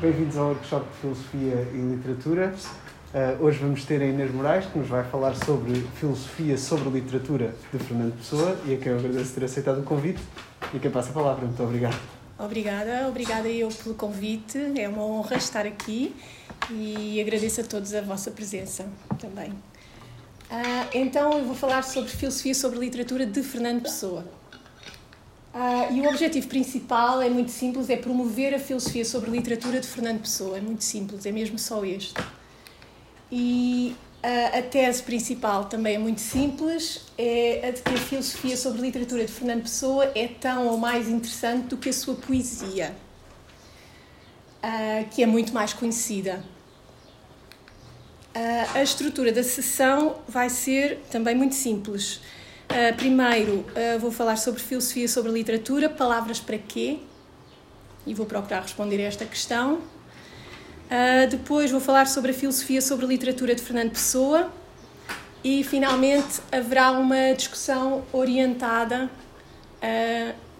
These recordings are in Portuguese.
Bem-vindos ao workshop de Filosofia e Literatura. Uh, hoje vamos ter a Inês Moraes, que nos vai falar sobre filosofia sobre literatura de Fernando Pessoa e a quem eu agradeço ter aceitado o convite e quem passa a palavra. Muito obrigado. Obrigada, obrigada eu pelo convite. É uma honra estar aqui e agradeço a todos a vossa presença também. Uh, então, eu vou falar sobre filosofia sobre literatura de Fernando Pessoa. Uh, e o objetivo principal é muito simples, é promover a filosofia sobre literatura de Fernando Pessoa. É muito simples, é mesmo só este. E uh, a tese principal também é muito simples, é a de que a filosofia sobre literatura de Fernando Pessoa é tão ou mais interessante do que a sua poesia, uh, que é muito mais conhecida. a estrutura da sessão vai ser também muito simples Uh, primeiro, uh, vou falar sobre filosofia sobre literatura, palavras para quê? E vou procurar responder a esta questão. Uh, depois, vou falar sobre a filosofia sobre literatura de Fernando Pessoa. E, finalmente, haverá uma discussão orientada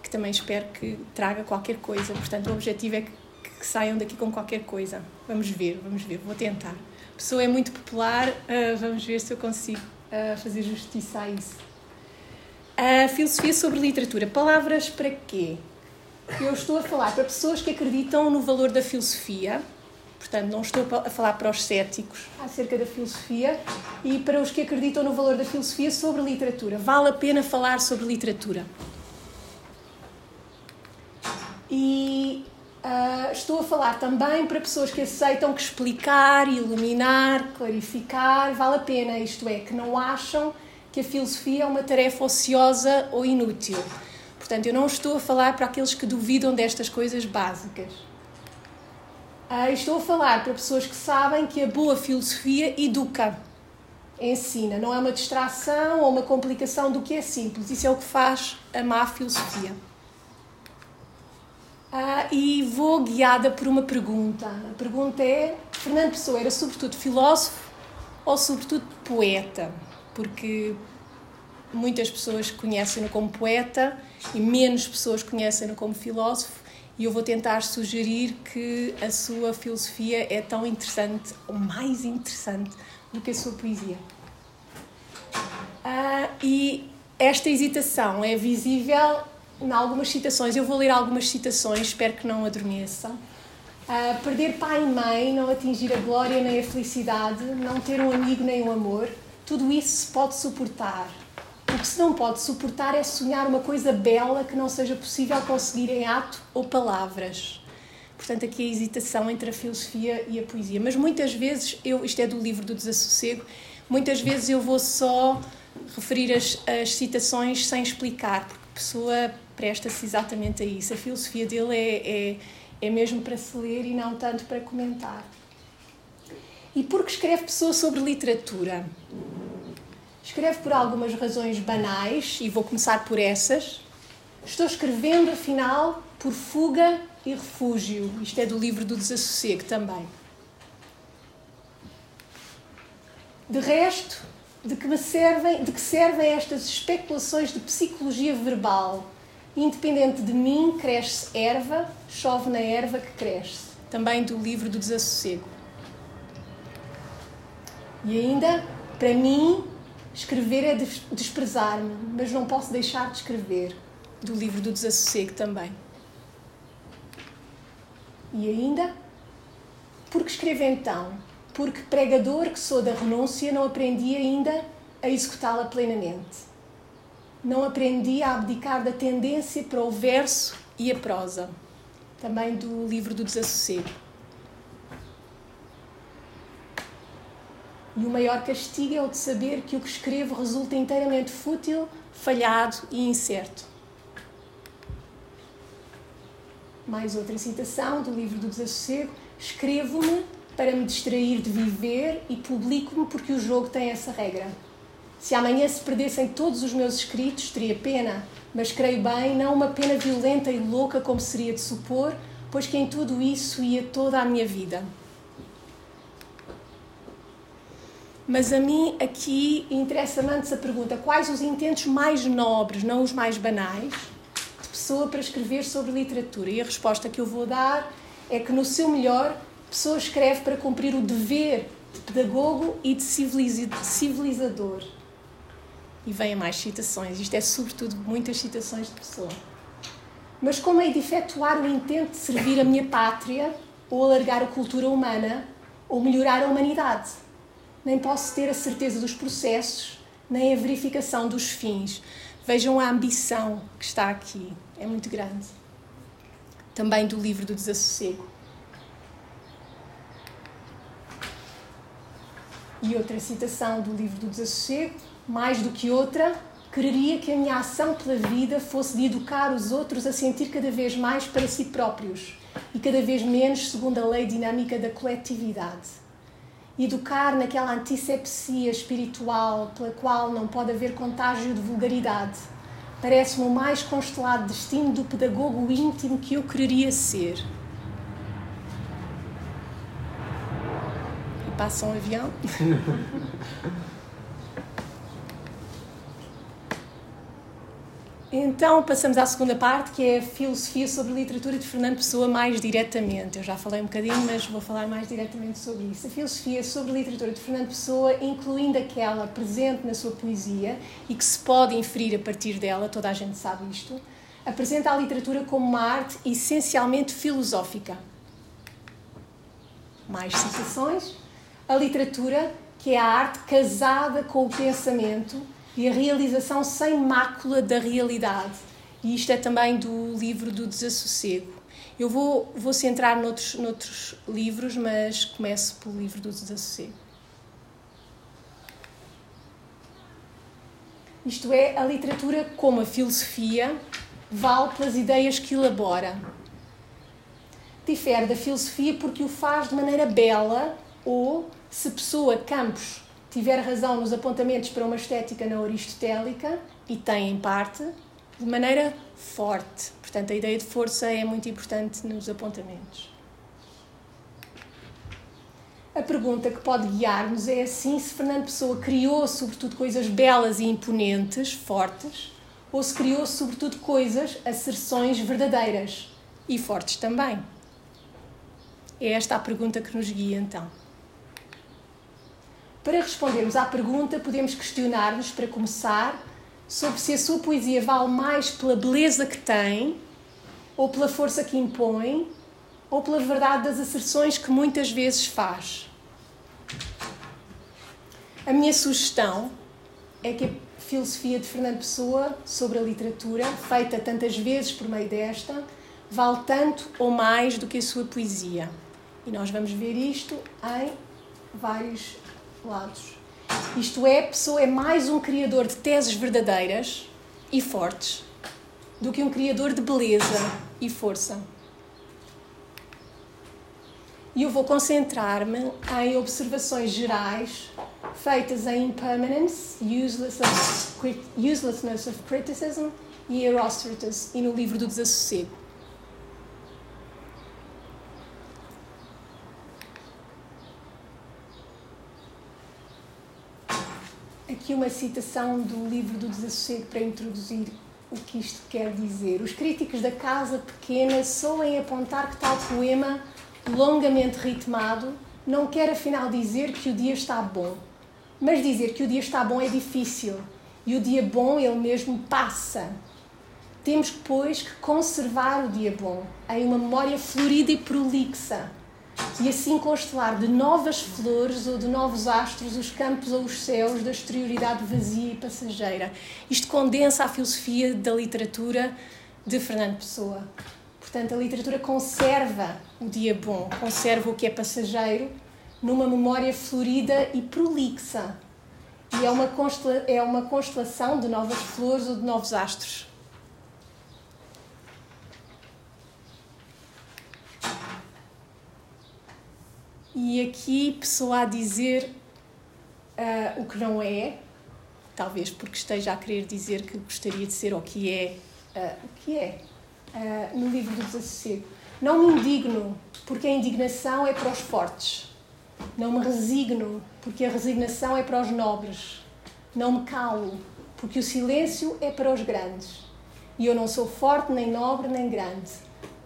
que também espero que traga qualquer coisa. Portanto, o objetivo é que, que saiam daqui com qualquer coisa. Vamos ver, vamos ver, vou tentar. A pessoa é muito popular, vamos ver se eu consigo fazer justiça a isso. A filosofia sobre literatura. Palavras para quê? Eu estou a falar para pessoas que acreditam no valor da filosofia, portanto, não estou a falar para os céticos acerca da filosofia, e para os que acreditam no valor da filosofia sobre literatura. Vale a pena falar sobre literatura. E uh, estou a falar também para pessoas que aceitam que explicar, iluminar, clarificar vale a pena, isto é, que não acham que a filosofia é uma tarefa ociosa ou inútil. Portanto, eu não estou a falar para aqueles que duvidam destas coisas básicas. Ah, estou a falar para pessoas que sabem que a boa filosofia educa, ensina, não é uma distração ou uma complicação do que é simples. Isso é o que faz a má filosofia. Ah, e vou guiada por uma pergunta. A pergunta é: Fernando Pessoa era sobretudo filósofo ou sobretudo poeta? Porque muitas pessoas conhecem-no como poeta e menos pessoas conhecem-no como filósofo, e eu vou tentar sugerir que a sua filosofia é tão interessante, ou mais interessante, do que a sua poesia. Ah, e esta hesitação é visível em algumas citações. Eu vou ler algumas citações, espero que não adormeçam. Uh, perder pai e mãe, não atingir a glória nem a felicidade, não ter um amigo nem um amor, tudo isso se pode suportar. O que se não pode suportar é sonhar uma coisa bela que não seja possível conseguir em ato ou palavras. Portanto, aqui a hesitação entre a filosofia e a poesia. Mas muitas vezes, eu, isto é do livro do Desassossego, muitas vezes eu vou só referir as, as citações sem explicar, porque a pessoa presta-se exatamente a isso. A filosofia dele é, é, é mesmo para se ler e não tanto para comentar. E porque escreve pessoa sobre literatura? Escreve por algumas razões banais, e vou começar por essas. Estou escrevendo, afinal, por fuga e refúgio. Isto é do livro do Desassossego também. De resto, de que, me servem, de que servem estas especulações de psicologia verbal? Independente de mim, cresce erva, chove na erva que cresce. Também do livro do Desassossego. E ainda, para mim, Escrever é desprezar-me, mas não posso deixar de escrever. Do livro do Desassossego também. E ainda, porque escrevo então? Porque pregador que sou da renúncia, não aprendi ainda a executá-la plenamente. Não aprendi a abdicar da tendência para o verso e a prosa. Também do livro do Desassossego. E o maior castigo é o de saber que o que escrevo resulta inteiramente fútil, falhado e incerto. Mais outra citação do livro do Desassossego: Escrevo-me para me distrair de viver e publico-me porque o jogo tem essa regra. Se amanhã se perdessem todos os meus escritos, teria pena, mas creio bem, não uma pena violenta e louca como seria de supor, pois que em tudo isso ia toda a minha vida. Mas a mim aqui interessa-me antes a pergunta: quais os intentos mais nobres, não os mais banais, de pessoa para escrever sobre literatura? E a resposta que eu vou dar é que, no seu melhor, Pessoa escreve para cumprir o dever de pedagogo e de civilizador. E vêm mais citações. Isto é, sobretudo, muitas citações de Pessoa. Mas como hei de efetuar o intento de servir a minha pátria, ou alargar a cultura humana, ou melhorar a humanidade? Nem posso ter a certeza dos processos, nem a verificação dos fins. Vejam a ambição que está aqui, é muito grande. Também do livro do Desassossego. E outra citação do livro do Desassossego, mais do que outra, quereria que a minha ação pela vida fosse de educar os outros a sentir cada vez mais para si próprios e cada vez menos segundo a lei dinâmica da coletividade. Educar naquela antisepsia espiritual pela qual não pode haver contágio de vulgaridade. Parece-me o mais constelado destino do pedagogo íntimo que eu quereria ser. passa um avião. Então passamos à segunda parte, que é a filosofia sobre a literatura de Fernando Pessoa mais diretamente. Eu já falei um bocadinho, mas vou falar mais diretamente sobre isso. A filosofia sobre a literatura de Fernando Pessoa, incluindo aquela presente na sua poesia e que se pode inferir a partir dela, toda a gente sabe isto, apresenta a literatura como uma arte essencialmente filosófica. Mais citações a literatura, que é a arte casada com o pensamento e a realização sem mácula da realidade. E isto é também do livro do Desassossego. Eu vou, vou centrar noutros, noutros livros, mas começo pelo livro do Desassossego. Isto é, a literatura, como a filosofia, vale pelas ideias que elabora. Difere da filosofia porque o faz de maneira bela ou se Pessoa Campos tiver razão nos apontamentos para uma estética não aristotélica, e tem em parte, de maneira forte. Portanto, a ideia de força é muito importante nos apontamentos. A pergunta que pode guiar-nos é assim se Fernando Pessoa criou sobretudo coisas belas e imponentes, fortes, ou se criou sobretudo coisas, asserções verdadeiras e fortes também. É esta a pergunta que nos guia então. Para respondermos à pergunta, podemos questionar-nos, para começar, sobre se a sua poesia vale mais pela beleza que tem, ou pela força que impõe, ou pela verdade das asserções que muitas vezes faz. A minha sugestão é que a filosofia de Fernando Pessoa sobre a literatura, feita tantas vezes por meio desta, vale tanto ou mais do que a sua poesia. E nós vamos ver isto em vários lados. Isto é, a pessoa é mais um criador de teses verdadeiras e fortes do que um criador de beleza e força. E eu vou concentrar-me em observações gerais feitas em Impermanence, Uselessness of Criticism e Erostratus e no livro do Desassossego. Aqui uma citação do livro do Desassossego para introduzir o que isto quer dizer. Os críticos da Casa Pequena soem apontar que tal poema, longamente ritmado, não quer afinal dizer que o dia está bom. Mas dizer que o dia está bom é difícil e o dia bom ele mesmo passa. Temos, pois, que conservar o dia bom em uma memória florida e prolixa e assim constelar de novas flores ou de novos astros os campos ou os céus da exterioridade vazia e passageira. Isto condensa a filosofia da literatura de Fernando Pessoa. Portanto, a literatura conserva o dia bom, conserva o que é passageiro numa memória florida e prolixa. E é uma, é uma constelação de novas flores ou de novos astros. E aqui pessoa a dizer uh, o que não é, talvez porque esteja a querer dizer que gostaria de ser ou que é, uh, o que é, uh, no livro do Desassossego. Não me indigno, porque a indignação é para os fortes. Não me resigno, porque a resignação é para os nobres. Não me calo, porque o silêncio é para os grandes. E eu não sou forte, nem nobre, nem grande.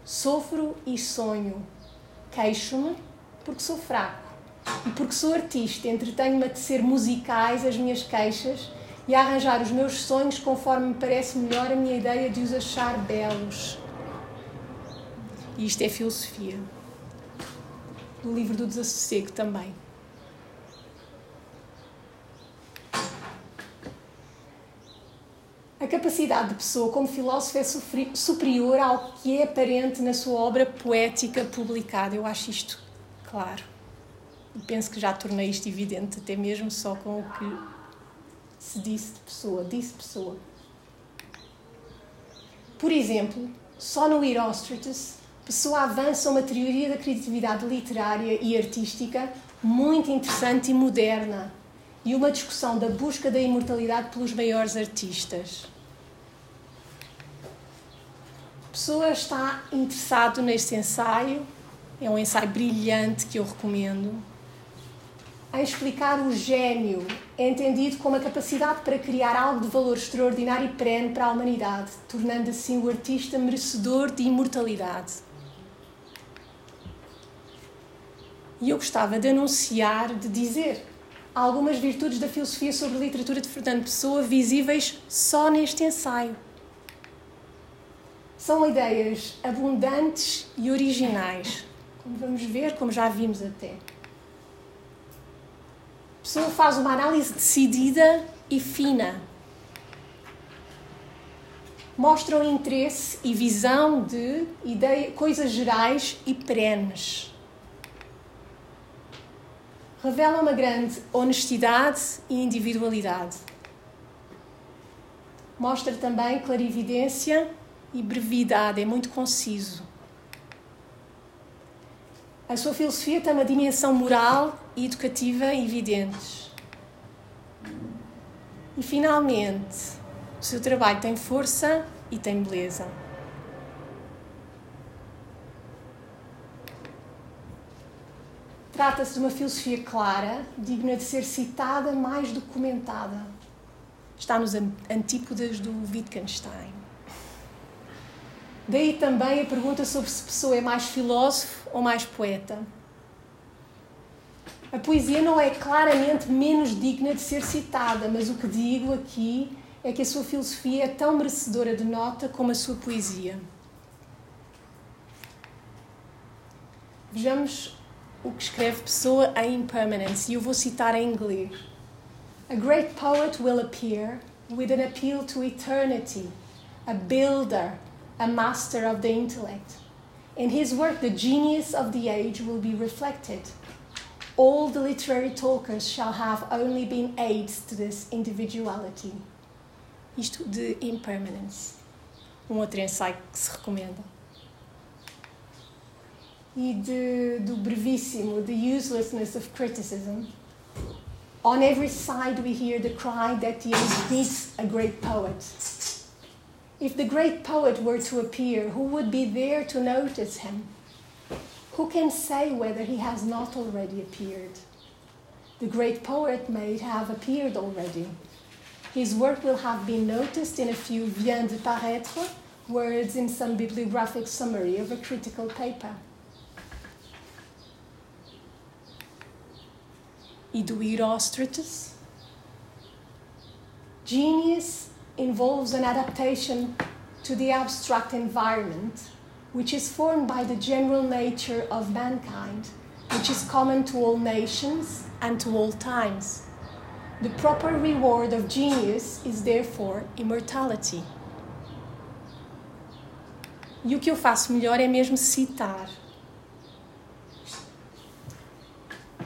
Sofro e sonho, queixo-me porque sou fraco. E porque sou artista, entretenho-me a tecer musicais as minhas queixas e a arranjar os meus sonhos conforme me parece melhor a minha ideia de os achar belos. E isto é filosofia. No livro do Desassossego também. A capacidade de pessoa como filósofo é superior ao que é aparente na sua obra poética publicada. Eu acho isto claro. Penso que já tornei isto evidente, até mesmo só com o que se disse de pessoa, disse pessoa. Por exemplo, só no Herostratus, Pessoa avança uma teoria da criatividade literária e artística muito interessante e moderna e uma discussão da busca da imortalidade pelos maiores artistas. Pessoa está interessado neste ensaio, é um ensaio brilhante que eu recomendo, a explicar o gênio, é entendido como a capacidade para criar algo de valor extraordinário e perene para a humanidade, tornando assim o artista merecedor de imortalidade. E eu gostava de anunciar, de dizer algumas virtudes da filosofia sobre a literatura de Fernando Pessoa visíveis só neste ensaio. São ideias abundantes e originais, como vamos ver, como já vimos até. Pessoa faz uma análise decidida e fina. Mostram interesse e visão de ideia, coisas gerais e perenes revela uma grande honestidade e individualidade. Mostra também clarividência e brevidade, é muito conciso. A sua filosofia tem uma dimensão moral e educativa evidentes. E finalmente, o seu trabalho tem força e tem beleza. Trata-se de uma filosofia clara, digna de ser citada, mais documentada. Está nos antípodas do Wittgenstein. Daí também a pergunta sobre se Pessoa é mais filósofo ou mais poeta. A poesia não é claramente menos digna de ser citada, mas o que digo aqui é que a sua filosofia é tão merecedora de nota como a sua poesia. Vejamos o que escreve Pessoa em Impermanence, e eu vou citar em inglês. A great poet will appear with an appeal to eternity, a builder, a master of the intellect. In his work, the genius of the age will be reflected. All the literary talkers shall have only been aids to this individuality. Isto de Impermanence. Um outro ensaio que se recomenda. e de, do brevíssimo The Uselessness of Criticism. On every side we hear the cry that age needs a great poet. If the great poet were to appear, who would be there to notice him? Who can say whether he has not already appeared? The great poet may have appeared already. His work will have been noticed in a few vient de paraître words in some bibliographic summary of a critical paper. e do Erostratus. Genius involves an adaptation to the abstract environment, which is formed by the general nature of mankind, which is common to all nations and to all times. The proper reward of genius is therefore immortality. E o que eu faço melhor é mesmo citar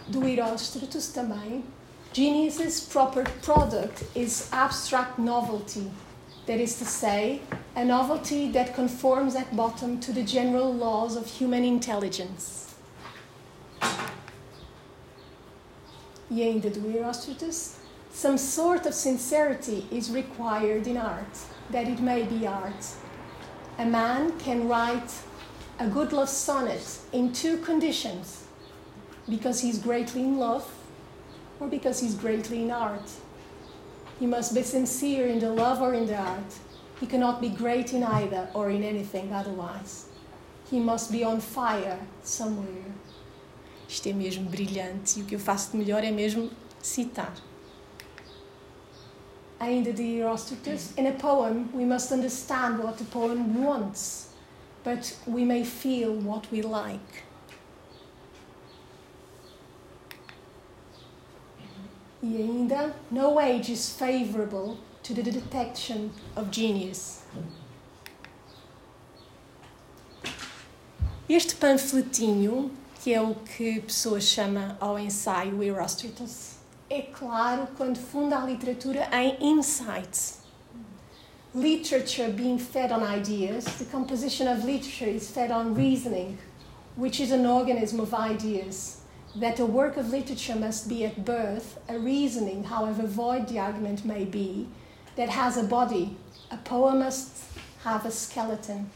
do Erostratus também, Genius's proper product is abstract novelty. That is to say, a novelty that conforms at bottom to the general laws of human intelligence. E ainda do Erostratus, some sort of sincerity is required in art, that it may be art. A man can write a good love sonnet in two conditions because he's greatly in love or because he's greatly in art. He must be sincere in the love or in the art. He cannot be great in either or in anything otherwise. he must be on fire somewhere. Isto é mesmo brilhante e o que eu faço de melhor é mesmo citar. Ainda de Herostratus, in a poem we must understand what the poem wants, but we may feel what we like. E ainda, no age is favorable to the detection of genius. Este panfletinho, que é o que a pessoa chama ao ensaio Herostratus, é claro quando funda a literatura em insights. Literature being fed on ideas, the composition of literature is fed on reasoning, which is an organism of ideas. That a work of literature must be at birth a reasoning, however void the argument may be, that has a body. A poem must have a skeleton.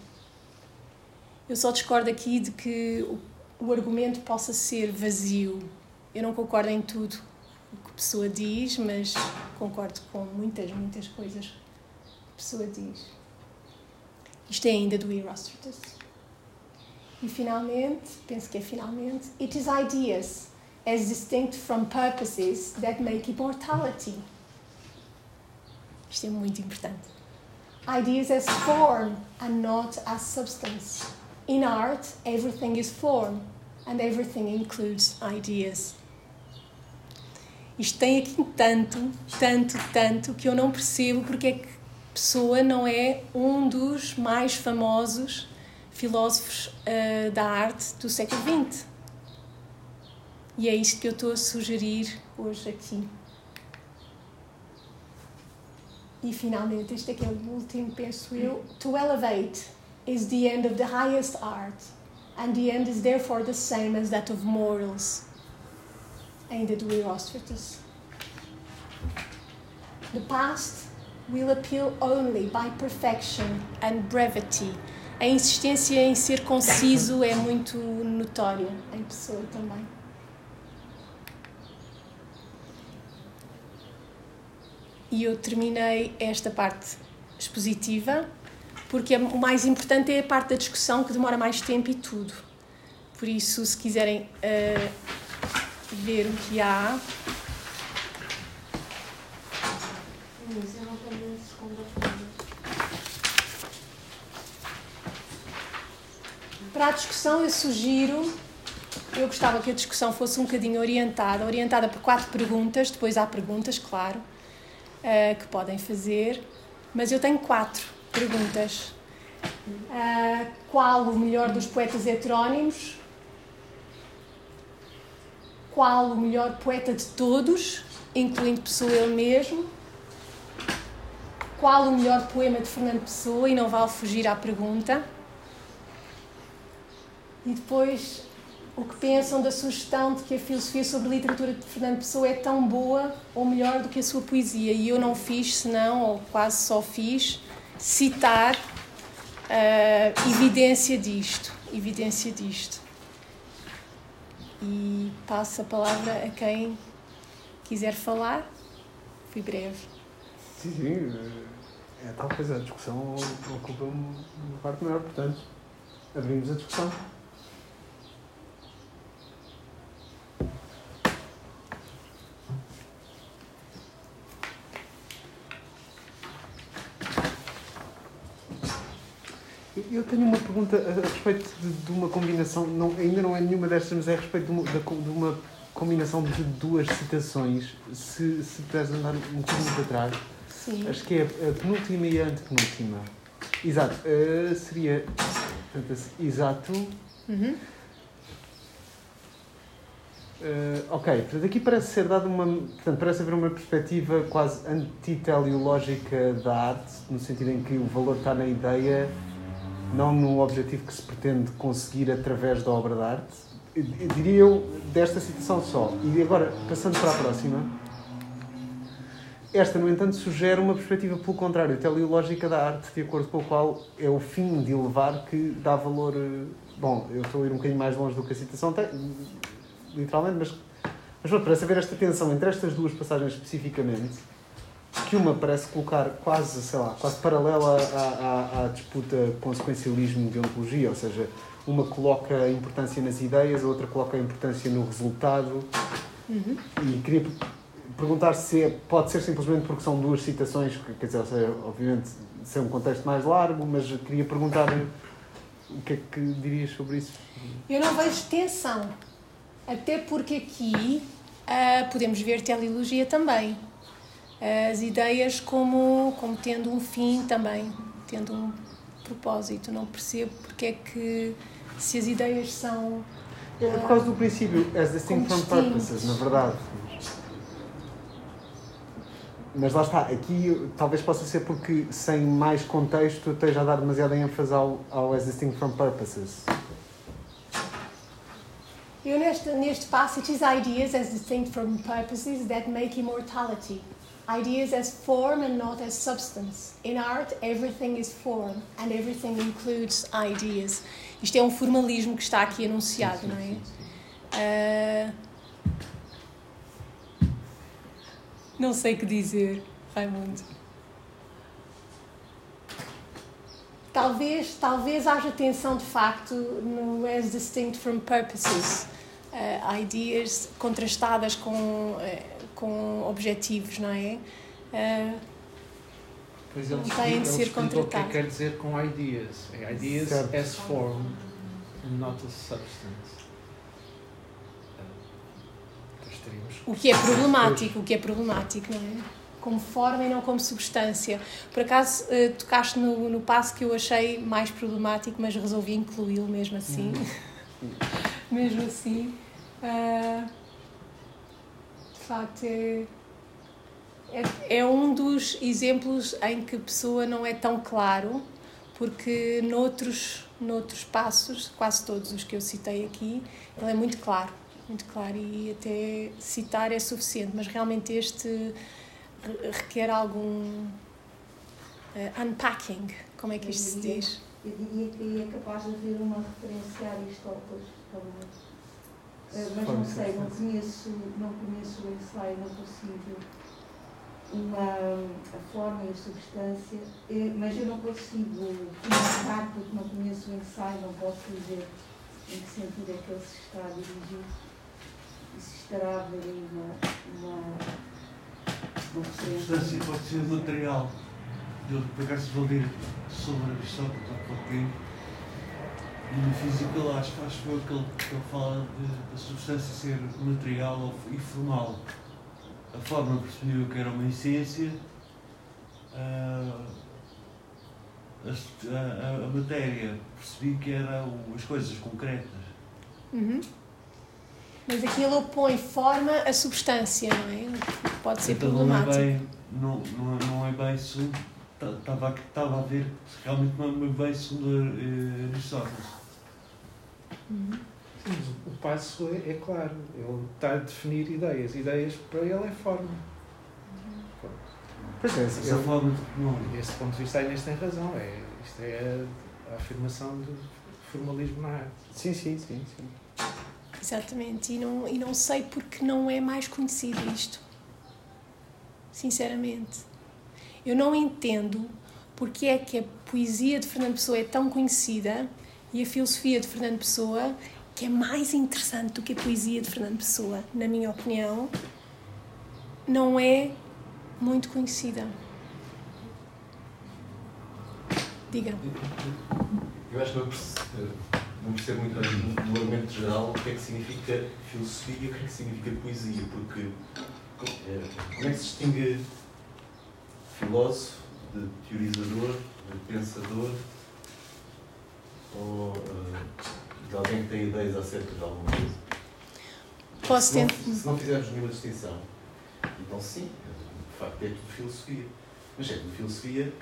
Eu só discordo aqui de que o argumento possa ser vazio. Eu não concordo em tudo o que a pessoa diz, mas concordo com muitas, muitas coisas que a pessoa diz. Isto é ainda do Herostratus. E finalmente, penso que é finalmente, it is ideas as distinct from purposes that make immortality. Isto é muito importante. Ideas as form and not as substance. In art, everything is form and everything includes ideas. Isto tem aqui tanto, tanto, tanto que eu não percebo porque é que Pessoa não é um dos mais famosos filósofos uh, da arte do século XX. E é isto que eu estou a sugerir hoje aqui. E finalmente, este aqui é o último, penso eu. To elevate is the end of the highest art, and the end is therefore the same as that of morals. Ainda do Herostratus. The past will appeal only by perfection and brevity. A insistência em ser conciso é muito notória em pessoa também. E eu terminei esta parte expositiva porque o mais importante é a parte da discussão que demora mais tempo e tudo. Por isso, se quiserem uh, ver o que há. Para a discussão, eu sugiro. Eu gostava que a discussão fosse um bocadinho orientada orientada por quatro perguntas, depois há perguntas, claro, uh, que podem fazer, mas eu tenho quatro perguntas. Uh, qual o melhor dos poetas heterónimos? Qual o melhor poeta de todos, incluindo Pessoa ele mesmo? Qual o melhor poema de Fernando Pessoa? E não vale fugir à pergunta. E depois, o que pensam da sugestão de que a filosofia sobre a literatura de Fernando Pessoa é tão boa ou melhor do que a sua poesia? E eu não fiz, senão, ou quase só fiz, citar uh, evidência disto, evidência disto. E passo a palavra a quem quiser falar. Fui breve. Sim, sim. É tal coisa, a discussão ocupa uma parte maior, portanto, abrimos a discussão. Eu tenho uma pergunta a respeito de, de uma combinação, não, ainda não é nenhuma destas, mas é a respeito de uma, de, uma combinação de duas citações. Se, se puderes andar um bocadinho para trás, Sim. acho que é a penúltima e a antepenúltima. Exato, uh, seria. Portanto, exato. Uhum. Uh, ok, portanto, aqui parece ser dada uma. Portanto, parece haver uma perspectiva quase antiteleológica da arte, no sentido em que o valor está na ideia não no objetivo que se pretende conseguir através da obra de arte. Diria eu desta citação só. E agora, passando para a próxima. Esta, no entanto, sugere uma perspectiva pelo contrário, teleológica da arte, de acordo com a qual é o fim de elevar que dá valor. Eh, bom, eu estou a ir um bocadinho mais longe do que a citação tem, literalmente, mas, mas parece haver esta tensão entre estas duas passagens especificamente que uma parece colocar quase, sei lá, quase paralela à, à, à disputa consequencialismo de ontologia, ou seja, uma coloca importância nas ideias, a outra coloca importância no resultado. Uhum. E queria perguntar se é, pode ser simplesmente porque são duas citações, quer dizer, seja, obviamente, ser um contexto mais largo, mas queria perguntar o que é que dirias sobre isso? Eu não vejo tensão, até porque aqui uh, podemos ver teleologia também. As ideias como, como tendo um fim também, tendo um propósito. Não percebo porque é que, se as ideias são. É por causa do princípio, as distinct from purposes, na verdade. Mas lá está, aqui talvez possa ser porque sem mais contexto esteja a dar demasiada ênfase ao, ao as distinct from purposes. Eu neste, neste passage, ideas as distinct from purposes that make immortality. Ideas as form and not as substance. In art, everything is form and everything includes ideas. Isto é um formalismo que está aqui anunciado, sim, sim, não é? Sim, uh, não sei o que dizer, Raimundo. Talvez, talvez haja tensão de facto no as distinct from purposes. Uh, ideas contrastadas com uh, com objetivos, não é? Uh, pois ele têm de ser contratados. O que é quer dizer com ideas? É ideas certo. as form and not as substance. O que é problemático, o que é problemático, não é? Como forma e não como substância. Por acaso uh, tocaste no, no passo que eu achei mais problemático, mas resolvi incluí-lo mesmo assim. Hum. mesmo assim. Uh, facto é, é, é, um dos exemplos em que a pessoa não é tão claro, porque noutros, noutros passos, quase todos os que eu citei aqui, ele é muito claro, muito claro e até citar é suficiente, mas realmente este requer algum uh, unpacking, como é que isto se diz? Eu diria que é capaz de haver uma referência a Aristóteles também. Eh, mas não sei, não conheço, não conheço o ensaio, não consigo uma, a forma e a substância, eh, mas eu não consigo comentar porque não conheço o ensaio, não posso dizer em que sentido é que ele se está a dirigir e se estará a haver uma, uma, uma substância pode ser material. Eu, por acaso, vou ler sobre Aristóteles há pouco tempo física, ele acho, que ele, que ele fala da substância ser material e formal. A forma percebeu que era uma essência, a, a, a matéria percebi que era as coisas concretas. Uhum. Mas aqui ele opõe forma à substância, não é? Pode ser então, problemático. Não é bem, não, não, não é bem estava, estava a ver realmente não é bem segundo eh, Aristóteles. Uhum. o passo é, é, claro, ele está a definir ideias. Ideias para ele é forma. Pois é, essa ele, forma de, Desse ponto de vista, a Inês tem razão. É, isto é a, a afirmação do formalismo na arte. Sim, sim, sim. sim. Exatamente, e não, e não sei porque não é mais conhecido isto. Sinceramente. Eu não entendo porque é que a poesia de Fernando Pessoa é tão conhecida e a filosofia de Fernando Pessoa, que é mais interessante do que a poesia de Fernando Pessoa, na minha opinião, não é muito conhecida. Diga. Eu acho que não percebo, muito no argumento geral, o que é que significa filosofia e o que é que significa poesia, porque é, como é que se distingue filósofo de teorizador, de pensador, ou uh, de alguém que tem ideias acerca de alguma coisa? Posso se, não, se não fizermos nenhuma distinção, então sim, de facto é tudo filosofia. Mas é tudo filosofia,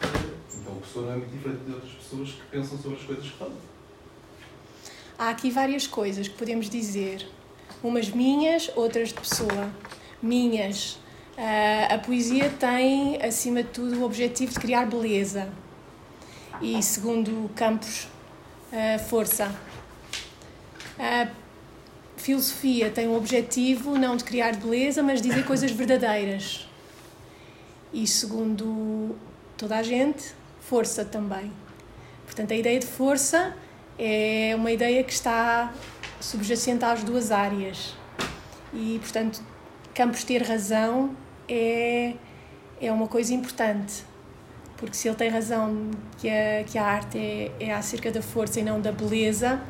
então a pessoa não é muito diferente de outras pessoas que pensam sobre as coisas que falam. Há aqui várias coisas que podemos dizer. Umas minhas, outras de pessoa. Minhas. Uh, a poesia tem, acima de tudo, o objetivo de criar beleza. E, segundo Campos, uh, força. A filosofia tem o objetivo não de criar beleza, mas de dizer coisas verdadeiras. E segundo toda a gente, força também. Portanto, a ideia de força é uma ideia que está subjacente às duas áreas. E, portanto, Campos ter razão é, é uma coisa importante. Porque se ele tem razão que a, que a arte é, é acerca da força e não da beleza,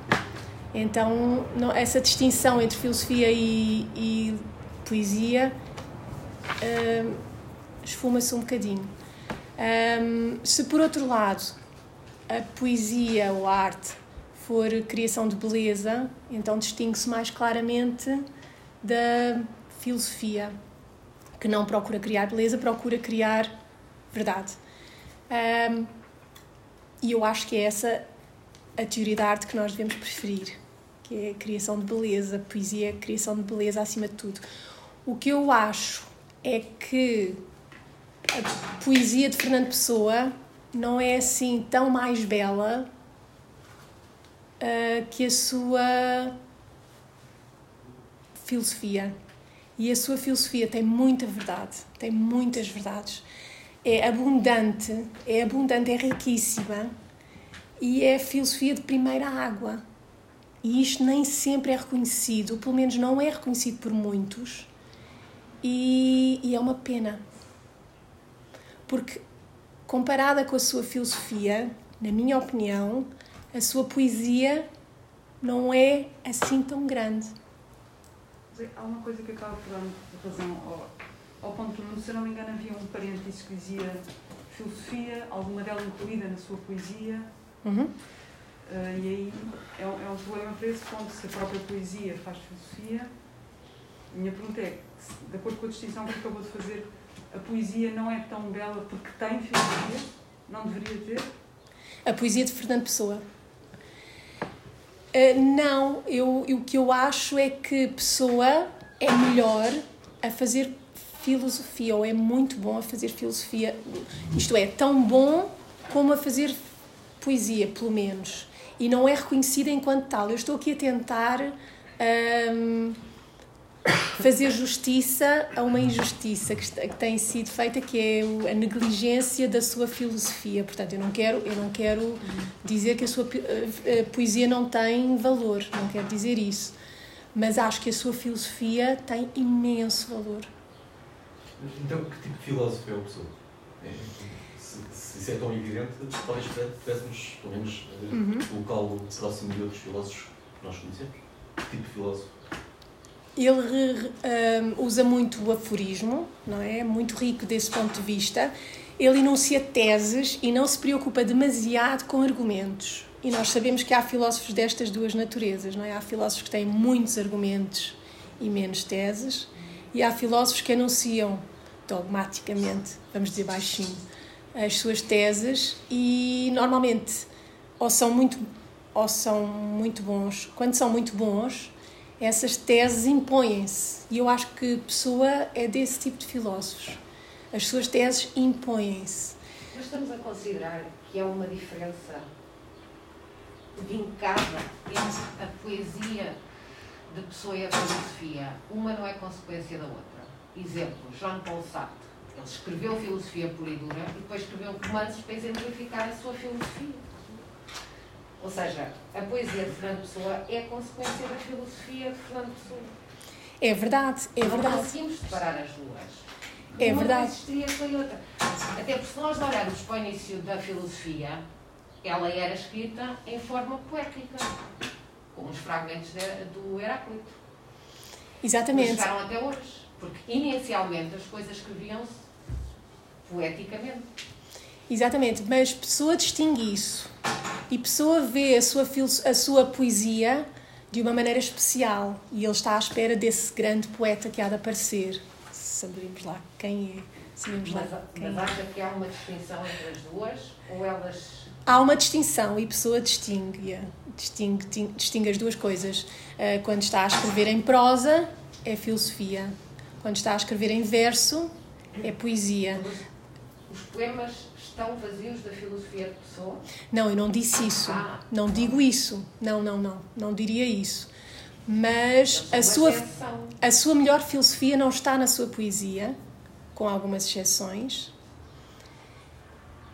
então não, essa distinção entre filosofia e, e poesia uh, esfuma-se um bocadinho. Um, se por outro lado a poesia ou a arte for criação de beleza, então distingue-se mais claramente da filosofia, que não procura criar beleza, procura criar verdade. Um, e eu acho que é essa a teoria da arte que nós devemos preferir, que é a criação de beleza, poesia é criação de beleza acima de tudo. O que eu acho é que a poesia de Fernando Pessoa não é assim tão mais bela uh, que a sua filosofia. E a sua filosofia tem muita verdade, tem muitas verdades. É abundante, é abundante, é riquíssima e é filosofia de primeira água. E isto nem sempre é reconhecido, pelo menos não é reconhecido por muitos, e, e é uma pena. Porque, comparada com a sua filosofia, na minha opinião, a sua poesia não é assim tão grande há uma coisa que acaba por dar razão ao, ao ponto de, se eu não me engano, havia um parênteses que dizia filosofia, alguma dela incluída na sua poesia. Uhum. Uh, e aí é, um, é um problema para esse ponto, se a própria poesia faz filosofia. Minha pergunta é, de acordo com a distinção que acabou de fazer, a poesia não é tão bela porque tem filosofia? Não deveria ter? A poesia de Fernando Pessoa. Uh, não, eu, o que eu acho é que Pessoa é melhor a fazer filosofia, ou é muito bom a fazer filosofia, isto é, tão bom como a fazer poesia, pelo menos. E não é reconhecida enquanto tal. Eu estou aqui a tentar. Um, fazer justiça a uma injustiça que, que tem sido feita, que é a negligência da sua filosofia. Portanto, eu não quero, eu não quero dizer que a sua a poesia não tem valor, não quero dizer isso. Mas acho que a sua filosofia tem imenso valor. Então, que tipo de filósofo é o pessoa? É, se, se, isso é tão evidente, talvez pudéssemos, pelo menos, uhum. colocá-lo próximo de outros filósofos que nós conhecemos. Que tipo de filósofo? Ele um, usa muito o aforismo, não é? Muito rico desse ponto de vista. Ele enuncia teses e não se preocupa demasiado com argumentos. E nós sabemos que há filósofos destas duas naturezas, não é? Há filósofos que têm muitos argumentos e menos teses, e há filósofos que anunciam dogmaticamente, vamos dizer baixinho, as suas teses e normalmente ou são muito ou são muito bons. Quando são muito bons, essas teses impõem-se. E eu acho que Pessoa é desse tipo de filósofos. As suas teses impõem-se. Mas estamos a considerar que há uma diferença vincada entre a poesia de Pessoa e a filosofia. Uma não é consequência da outra. Exemplo, Jean Paul Sartre. Ele escreveu filosofia pura e dura e depois escreveu romances para exemplificar a sua filosofia. Ou seja, a poesia de Fernando Pessoa é consequência da filosofia de Fernando Pessoa. É verdade, é não verdade. Não conseguimos separar as duas. É Uma verdade. Não existiria sem outra. Até porque se nós olharmos para o início da filosofia, ela era escrita em forma poética, com os fragmentos de, do Heráclito. Exatamente. Que chegaram até hoje. Porque inicialmente as coisas escreviam-se poeticamente. Exatamente, mas Pessoa distingue isso. E Pessoa vê a sua, a sua poesia de uma maneira especial. E ele está à espera desse grande poeta que há de aparecer. Saberemos lá quem é. Sabemos mas, lá mas é. acha que há uma distinção entre as duas? Ou elas. Há uma distinção e Pessoa distingue, distingue, distingue as duas coisas. Eh, quando está a escrever em prosa, é filosofia. Quando está a escrever em verso, é poesia. Os poemas estão vazios da filosofia de pessoa? Não, eu não disse isso. Ah. Não digo isso. Não, não, não. Não diria isso. Mas a sua, a sua melhor filosofia não está na sua poesia, com algumas exceções.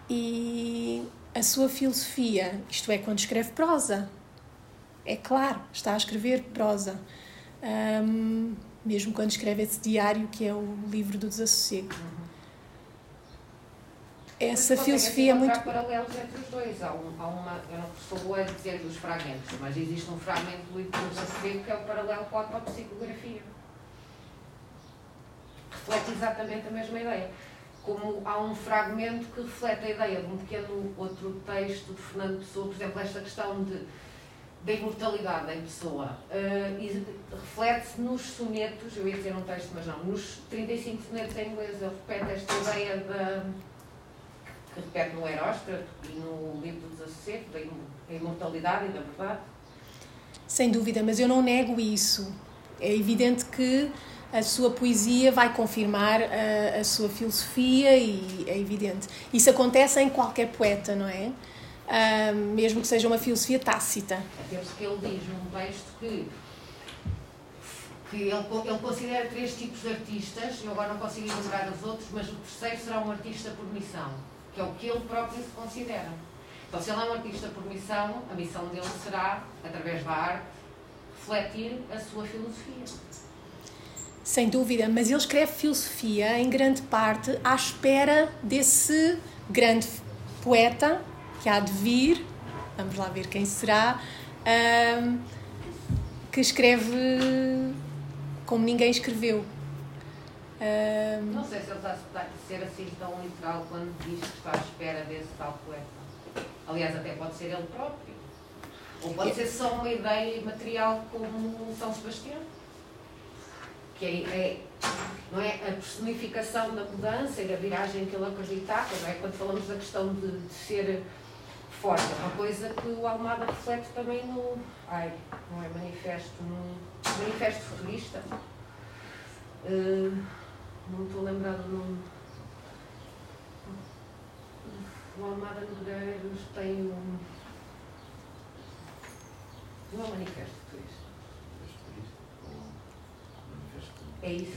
E a sua filosofia, isto é, quando escreve prosa, é claro, está a escrever prosa. Um, mesmo quando escreve esse diário que é o livro do desassossego. Uhum. Essa filosofia é muito. paralelos entre os dois. Há, um, há uma, eu não sou boa a dizer dos fragmentos, mas existe um fragmento do livro do desassossego que é o paralelo com a autopsicografia. Reflete exatamente a mesma ideia como há um fragmento que reflete a ideia de um pequeno outro texto de Fernando Pessoa, por exemplo, esta questão de, da imortalidade em Pessoa, uh, reflete-se nos sonetos, eu ia dizer um texto, mas não, nos 35 sonetos em inglês, ele repete esta ideia da que repete no Heróstrato e no livro do Desassossego, da imortalidade e da verdade. Sem dúvida, mas eu não nego isso. É evidente que a sua poesia vai confirmar a, a, sua filosofia e é evidente. Isso acontece em qualquer poeta, não é? Uh, mesmo que seja uma filosofia tácita. Até porque ele diz num texto que, que ele, ele considera três tipos de artistas, eu agora não consigo lembrar os outros, mas o terceiro será um artista por missão, que é o que ele próprio se considera. Então, se ele é um artista por missão, a missão dele será, através da arte, refletir a sua filosofia. Sem dúvida, mas ele escreve filosofia em grande parte à espera desse grande poeta que há de vir, vamos lá ver quem será, um, que escreve como ninguém escreveu. Um, Não sei se ele está a ser assim tão literal quando diz que está à espera desse tal poeta. Aliás, até pode ser ele próprio. Ou pode ser só uma ideia material como São Sebastião que é, não é a personificação da mudança e da viragem que ele acreditava, não é? Quando falamos da questão de, de ser forte, é uma coisa que o Almada reflete também no. Ai, não é manifesto, no manifesto futurista. Uh, não estou lembrado do nome. O Almada Negreiros tem um. Não é manifesto É isso.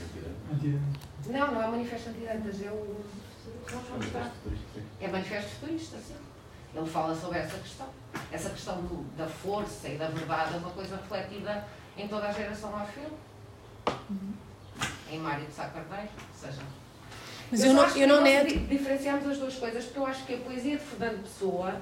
Não, não é manifesto antidantas, é o. É manifesto futurista, sim. Ele fala sobre essa questão. Essa questão do, da força e da verdade é uma coisa refletida em toda a geração ao filme. Uhum. Em Mário de Sá Carneiro, ou seja. Mas eu, eu não, eu não nego. Diferenciamos as duas coisas, porque eu acho que a poesia de Fernando Pessoa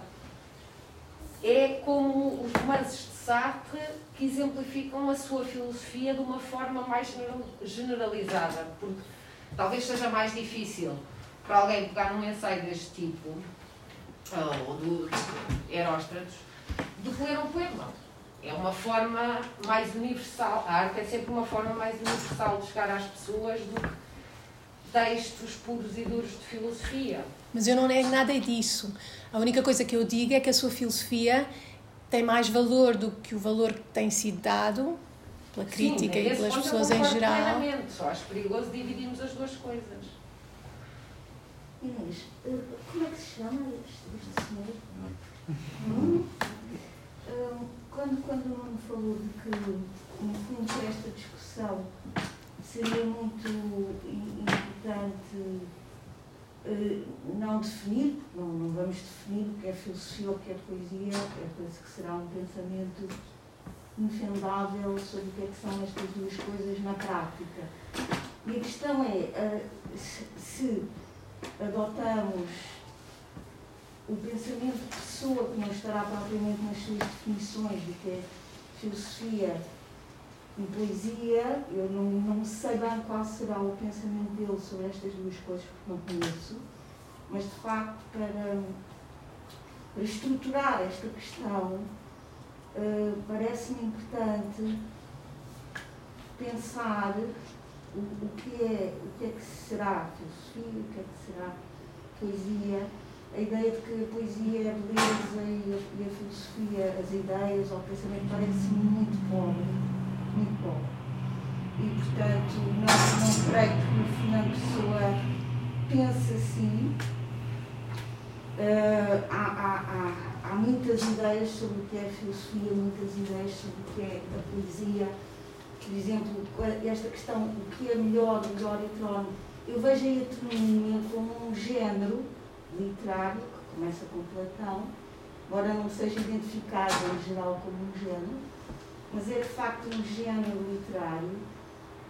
é como os romances de Sartre que exemplificam a sua filosofia de uma forma mais generalizada, porque talvez seja mais difícil para alguém pegar num ensaio deste tipo, ou do Heróstratos, do que ler um poema. É uma forma mais universal. A arte é sempre uma forma mais universal de chegar às pessoas do que textos puros e duros de filosofia. Mas eu não nego nada disso. A única coisa que eu digo é que a sua filosofia tem mais valor do que o valor que tem sido dado pela crítica Sim, e pelas pessoas em geral. Só acho perigoso dividirmos as duas coisas. Inês, eh, como é que se chama este, este senhor? Hum? Hum, quando, quando o Nuno falou de que, no fundo, esta discussão seria muito importante eh, não definir, não, não vamos definir o que é filosofia ou o que é poesia, é coisa que será um pensamento infendável sobre o que, é que são estas duas coisas na prática. E a questão é eh, se adotamos o pensamento de pessoa que não estará propriamente nas suas definições do que é filosofia em poesia, eu não, não sei bem qual será o pensamento dele sobre estas duas coisas, porque não conheço, mas de facto, para, para estruturar esta questão, uh, parece-me importante pensar o, o, que é, o que é que será filosofia, o que é que será poesia. A ideia de que a poesia é a beleza e a, e a filosofia, as ideias ou o pensamento, parece-me muito pobre muito. E, portanto, não, não creio que o Fernando Pessoa pense assim. Uh, há, há, há, há, muitas ideias sobre o que é filosofia, muitas ideias sobre o que é a poesia. Por exemplo, esta questão, o que é melhor, melhor e Eu vejo a heteronomia como um género literário, que começa com Platão, embora não seja identificado em geral como um género, mas é de facto um género literário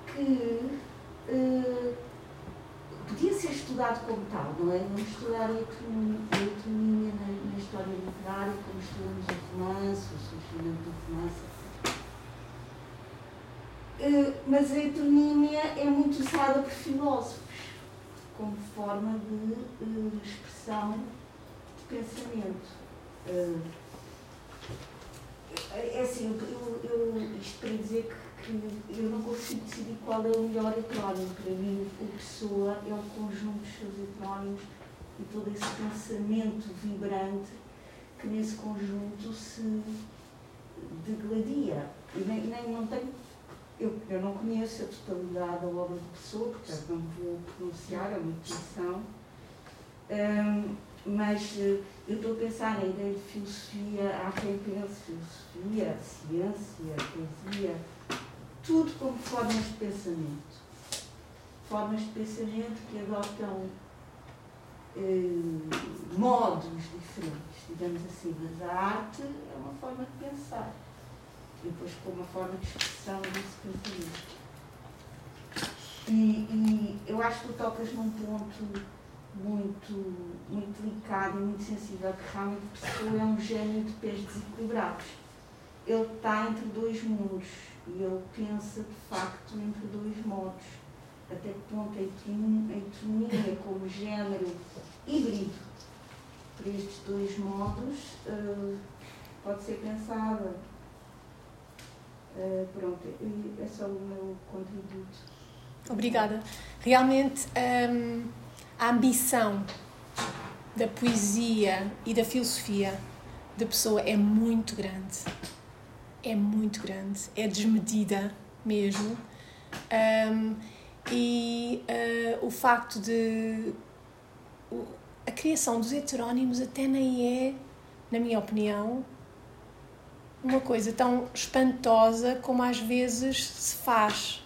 que uh, podia ser estudado como tal, não é? Não estudar a heteronímia na, na, história literária, como estudamos o romance, o surgimento do romance, uh, mas a heteronímia é muito usada por filósofos como forma de uh, expressão de pensamento. É assim, eu, eu, isto para dizer que, que, eu não consigo decidir qual é o melhor heterónimo. Para mim, o Pessoa é um conjunto dos seus heterónimos e todo esse pensamento vibrante que nesse conjunto se degladia. E nem, nem não tenho, eu, eu não conheço a totalidade da obra de Pessoa, portanto não vou pronunciar, é uma intuição. Um, mas uh, eu estou a pensar na ideia de filosofia, há quem pense filosofia, ciência, poesia, tudo como formas de pensamento. Formas de pensamento que adotam eh, modos diferentes, digamos assim, mas a arte é uma forma de pensar. Depois com uma forma de expressão desse pensamento. E, e eu acho que tu tocas num ponto muito, muito delicado e muito sensível, que realmente Pessoa é um gênio de pés desequilibrados. Ele está entre dois mundos e ele pensa de facto entre dois modos. Até que ponto a autonomia como género híbrido para estes dois modos uh, pode ser pensada. Uh, pronto, é só o meu contributo. Obrigada. Realmente. Um a ambição da poesia e da filosofia da pessoa é muito grande. É muito grande. É desmedida mesmo. Um, e uh, o facto de. A criação dos heterónimos até nem é, na minha opinião, uma coisa tão espantosa como às vezes se faz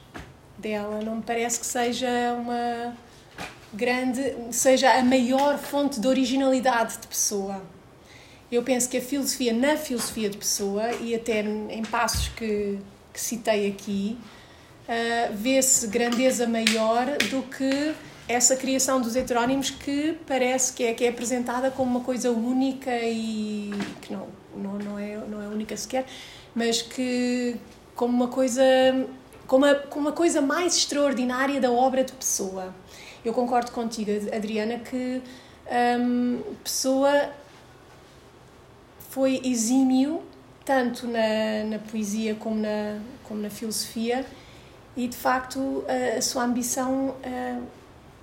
dela. Não me parece que seja uma grande, seja a maior fonte de originalidade de pessoa. Eu penso que a filosofia, na filosofia de pessoa, e até em passos que, que citei aqui, uh, vê-se grandeza maior do que essa criação dos heterónimos que parece que é, que é apresentada como uma coisa única e que não, não, não, é, não é única sequer, mas que como uma coisa como a, como uma coisa mais extraordinária da obra de pessoa. Eu concordo contigo, Adriana, que um, Pessoa foi exímio tanto na, na poesia como na, como na filosofia e de facto a, a sua ambição uh,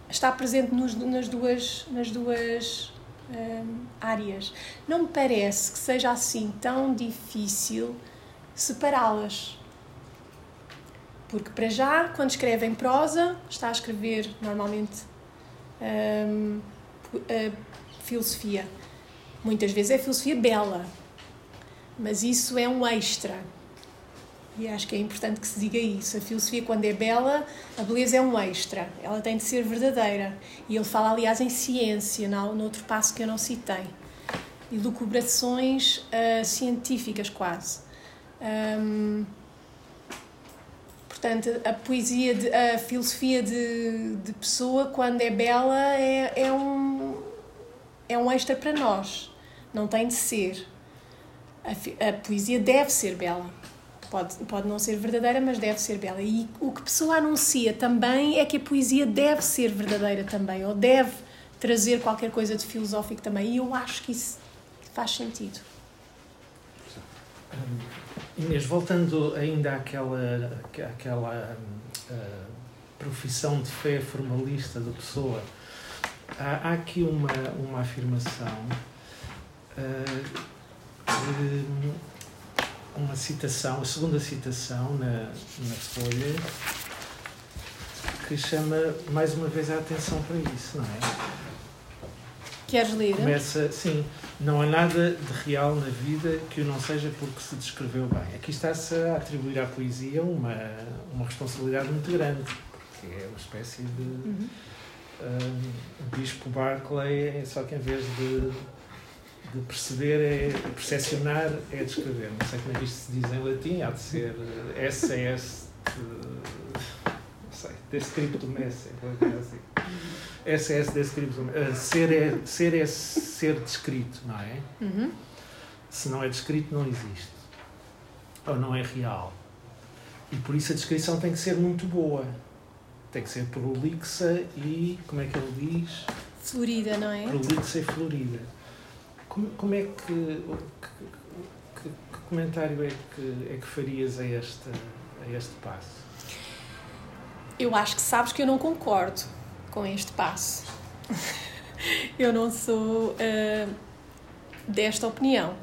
está presente nos, nas duas, nas duas um, áreas. Não me parece que seja assim tão difícil separá-las. Porque, para já, quando escreve em prosa, está a escrever normalmente hum, filosofia. Muitas vezes é filosofia bela, mas isso é um extra. E acho que é importante que se diga isso. A filosofia, quando é bela, a beleza é um extra. Ela tem de ser verdadeira. E ele fala, aliás, em ciência, no outro passo que eu não citei. E lucubrações uh, científicas, quase. Um, Portanto, a poesia, de, a filosofia de, de pessoa, quando é bela, é, é, um, é um extra para nós. Não tem de ser. A, a poesia deve ser bela. Pode, pode não ser verdadeira, mas deve ser bela. E o que pessoa anuncia também é que a poesia deve ser verdadeira também, ou deve trazer qualquer coisa de filosófico também. E eu acho que isso faz sentido. Inês, voltando ainda àquela, àquela uh, profissão de fé formalista da pessoa, há, há aqui uma, uma afirmação, uh, uma citação, a segunda citação na, na Folha, que chama mais uma vez a atenção para isso, não é? Queres ler? Começa, sim. Não há nada de real na vida que o não seja porque se descreveu bem. Aqui está-se a atribuir à poesia uma, uma responsabilidade muito grande, porque é uma espécie de uhum. um, Bispo Barclay, só que em vez de de perceber é percepcionar é descrever. Não sei como é que isto se diz em latim, há de ser SS. Não sei, descriptum esse, assim. SS descriptum. Ser é, ser é ser descrito, não é? Uhum. Se não é descrito, não existe. Ou não é real. E por isso a descrição tem que ser muito boa. Tem que ser prolixa e, como é que ele diz? Florida, não é? Prolixa e florida. Como, como é que, que, que, que comentário é que, é que farias a este, a este passo? Eu acho que sabes que eu não concordo com este passo. eu não sou uh, desta opinião,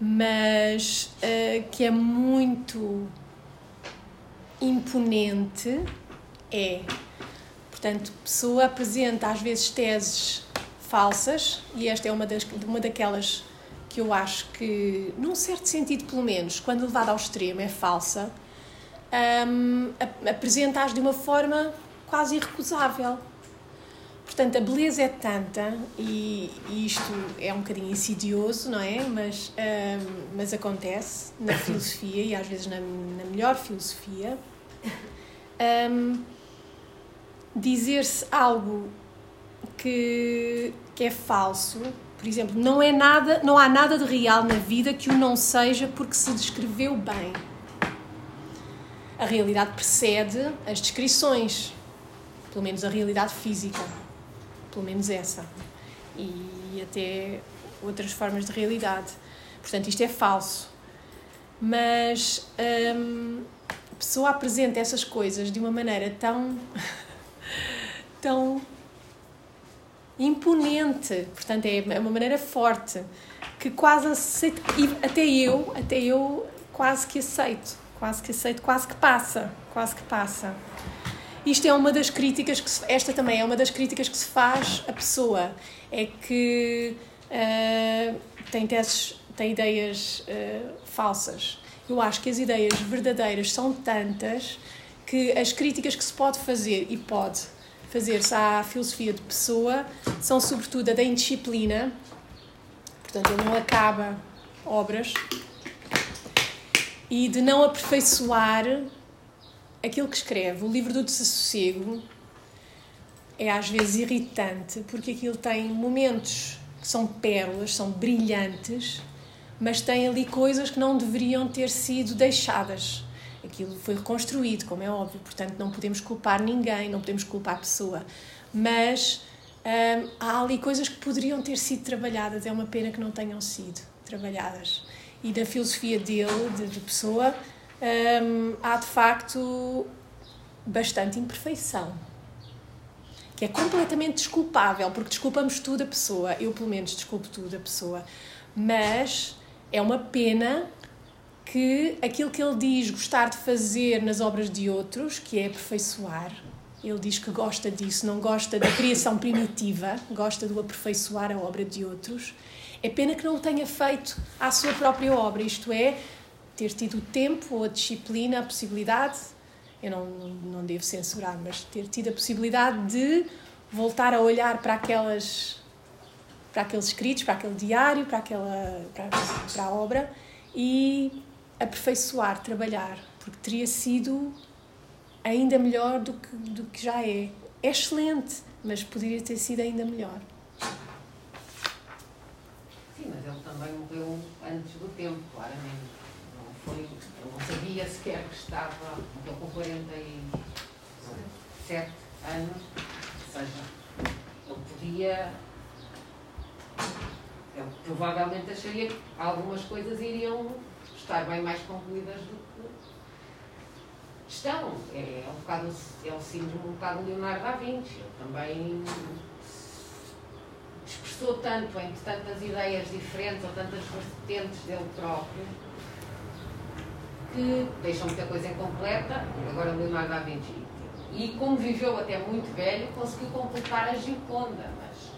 mas uh, que é muito imponente é. Portanto, pessoa apresenta às vezes teses falsas, e esta é uma, das, uma daquelas que eu acho que, num certo sentido pelo menos, quando levada ao extremo, é falsa, um, apresenta-as de uma forma quase irrecusável. Portanto, a beleza é tanta, e, e isto é um bocadinho insidioso, não é? Mas, um, mas acontece na filosofia, e às vezes na, na melhor filosofia. Um, dizer-se algo que, que é falso, por exemplo, não é nada, não há nada de real na vida que o não seja porque se descreveu bem. A realidade precede as descrições, pelo menos a realidade física, pelo menos essa, e até outras formas de realidade. Portanto, isto é falso. Mas hum, a pessoa apresenta essas coisas de uma maneira tão tão imponente, portanto é, é uma maneira forte que quase aceito, até eu, até eu quase que aceito, quase que aceito, quase que passa, quase que passa. Isto é uma das críticas que se, esta também é uma das críticas que se faz à pessoa, é que uh, tem teses, tem ideias uh, falsas. Eu acho que as ideias verdadeiras são tantas que as críticas que se pode fazer e pode fazer-se à filosofia de pessoa são sobretudo a da indisciplina, portanto, ele não acaba obras, e de não aperfeiçoar aquilo que escreve. O livro do desassossego é às vezes irritante porque aquilo tem momentos que são pérolas, são brilhantes, mas tem ali coisas que não deveriam ter sido deixadas aquilo foi reconstruído, como é óbvio, portanto não podemos culpar ninguém, não podemos culpar a pessoa, mas hum, há ali coisas que poderiam ter sido trabalhadas, é uma pena que não tenham sido trabalhadas. E da filosofia dele, de, de pessoa, há de facto bastante imperfeição. Que é completamente desculpável, porque desculpamos tudo a pessoa. Eu, pelo menos, desculpo tudo a pessoa. Mas é uma pena que aquilo que ele diz gostar de fazer nas obras de outros, que é aperfeiçoar, ele diz que gosta disso, não gosta da criação primitiva, gosta do aperfeiçoar a obra de outros. É pena que não o tenha feito à sua própria obra, isto é, ter tido o tempo a disciplina, a possibilidade, eu não, não devo censurar, mas ter tido a possibilidade de voltar a olhar para aquelas para aqueles escritos, para aquele diário, para aquela para, para a obra e aperfeiçoar, trabalhar, porque teria sido ainda melhor do que, do que já é. É excelente, mas poderia ter sido ainda melhor. Sim, mas ele também morreu antes do tempo, claramente. Foi, ele não sabia sequer que estava, morreu com 47 anos, ou seja, ele podia. Ele provavelmente acharia que algumas coisas iriam estar bem mais concluídas do que estão. É, é um bocado, é o síndrome um bocado Leonardo da Vinci. Ele também expressou tanto entre tantas ideias diferentes ou tantas vertentes dele próprio que deixam muita coisa incompleta. Agora Leonardo da Vinci. E como viveu até muito velho, conseguiu completar a Gioconda, mas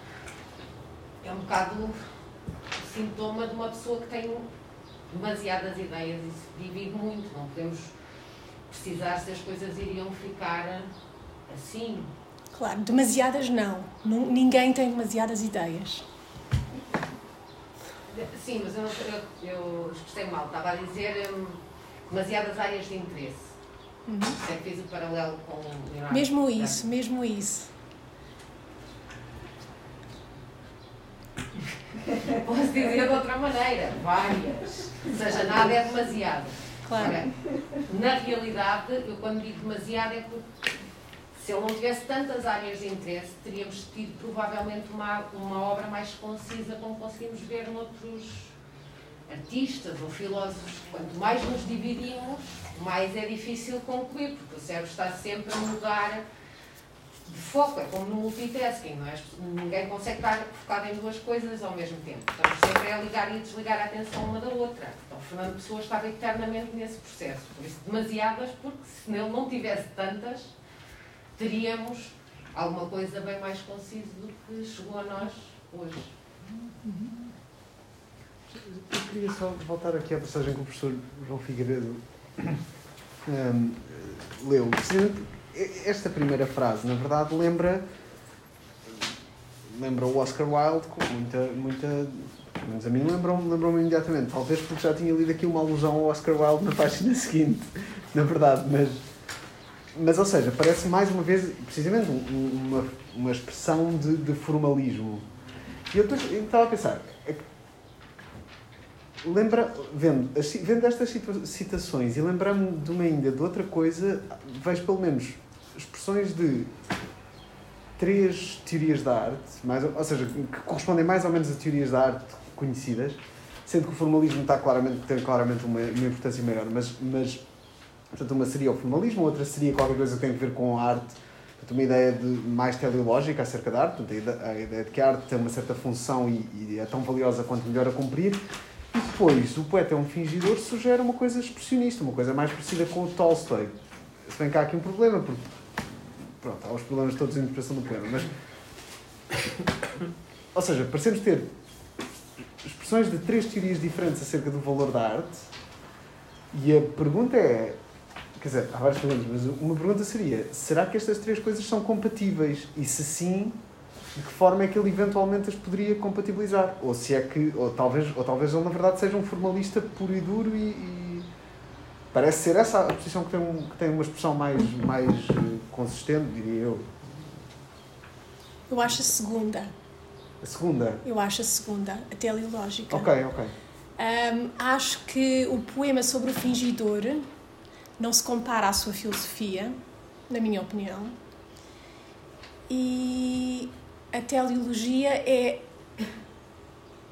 é um bocado o sintoma de uma pessoa que tem demasiadas ideias e se divide muito. Não podemos precisar se as coisas iriam ficar assim. Claro, demasiadas não. Ninguém tem demasiadas ideias. Sim, mas eu, não, eu, eu expressei mal. Estava a dizer hum, demasiadas áreas de interesse. Uhum. É que fiz o paralelo com o Leonardo. Mesmo isso, mesmo isso. Posso dizer de outra maneira, várias. Ou seja, nada é demasiado. Claro. Ora, na realidade, eu quando digo demasiado é porque se ele não tivesse tantas áreas de interesse, teríamos tido provavelmente uma, uma obra mais concisa, como conseguimos ver noutros artistas ou filósofos. Quanto mais nos dividimos, mais é difícil concluir, porque o cérebro está sempre a mudar de foco, é como no multitasking, não é? Ninguém consegue estar focado em duas coisas ao mesmo tempo. Estamos sempre a ligar e desligar a atenção uma da outra. Então, Fernando Pessoa estava eternamente nesse processo. Por isso, demasiadas, porque se nele não tivesse tantas, teríamos alguma coisa bem mais concisa do que chegou a nós hoje. Eu queria só voltar aqui à passagem que o professor João Figueiredo hum, leu. Esta primeira frase, na verdade, lembra lembra o Oscar Wilde com muita, muita pelo menos a mim lembrou-me lembrou imediatamente, talvez porque já tinha lido aqui uma alusão ao Oscar Wilde na página seguinte, na verdade, mas mas ou seja, parece mais uma vez precisamente um- uma, uma expressão de, de formalismo. E eu estava a pensar, lembra, vendo, as ci- vendo estas citações e lembrando-me de uma ainda de outra coisa, vejo pelo menos expressões de três teorias da arte, mais, ou seja, que correspondem mais ou menos a teorias da arte conhecidas, sendo que o formalismo está claramente, tem claramente uma, uma importância maior, mas, mas portanto, uma seria o formalismo, outra seria qualquer coisa que tem a ver com a arte, portanto, uma ideia de, mais teleológica acerca da arte, portanto, a ideia de que a arte tem uma certa função e, e é tão valiosa quanto melhor a cumprir, e depois, o poeta é um fingidor, sugere uma coisa expressionista, uma coisa mais parecida com o Tolstói. Se bem que há aqui um problema, porque pronto, há os problemas todos de interpretação do poema, mas ou seja, parecemos ter expressões de três teorias diferentes acerca do valor da arte e a pergunta é quer dizer, há várias perguntas, mas uma pergunta seria será que estas três coisas são compatíveis? E se sim, de que forma é que ele eventualmente as poderia compatibilizar? Ou se é que, ou talvez, ou talvez ele na verdade seja um formalista puro e duro e, e parece ser essa a posição que tem, um- que tem uma expressão mais, mais eh, consistente, diria eu. Eu acho a segunda. A segunda? Eu acho a segunda, a teleológica. Ok, ok. Hum, acho que o poema sobre o fingidor não se compara à sua filosofia, na minha opinião. E a teleologia é,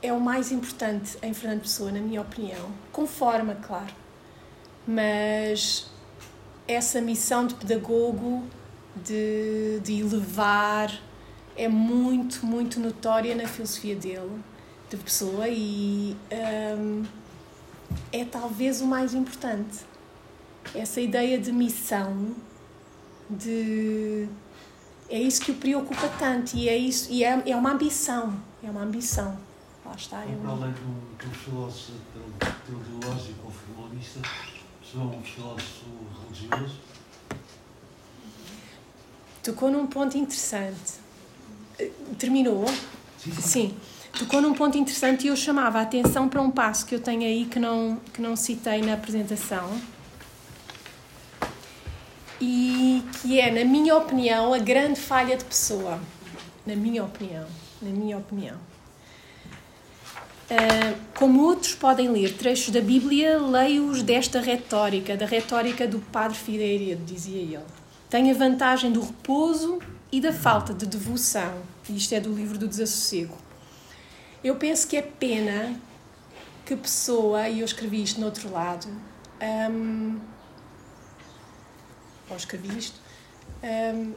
é o mais importante em Fernando Pessoa, na minha opinião. Com forma, claro. Mas essa missão de pedagogo, de, de elevar, é muito, muito notória na filosofia dele de pessoa e hum, é talvez o mais importante. Essa ideia de missão, de é isso que o preocupa tanto e é isso e é, é uma ambição, é uma ambição. Lá está. É uma... além do, do filósofo teo- teológico ou formalista, sou um filósofo religioso. Tocou num ponto interessante. Terminou? Sim, sim. Sim. Tocou num ponto interessante e eu chamava a atenção para um passo que eu tenho aí que não, que não citei na apresentação. E que é, na minha opinião, a grande falha de pessoa. Na minha opinião. Na minha opinião. Ah, como outros podem ler trechos da Bíblia, leio-os desta retórica, da retórica do Padre Figueiredo, dizia ele. Tem a vantagem do repouso e da falta de devoção. Isto é do livro do Desassossego. Eu penso que é pena que pessoa, e eu escrevi isto no outro lado, hum, ou escrevi isto, hum,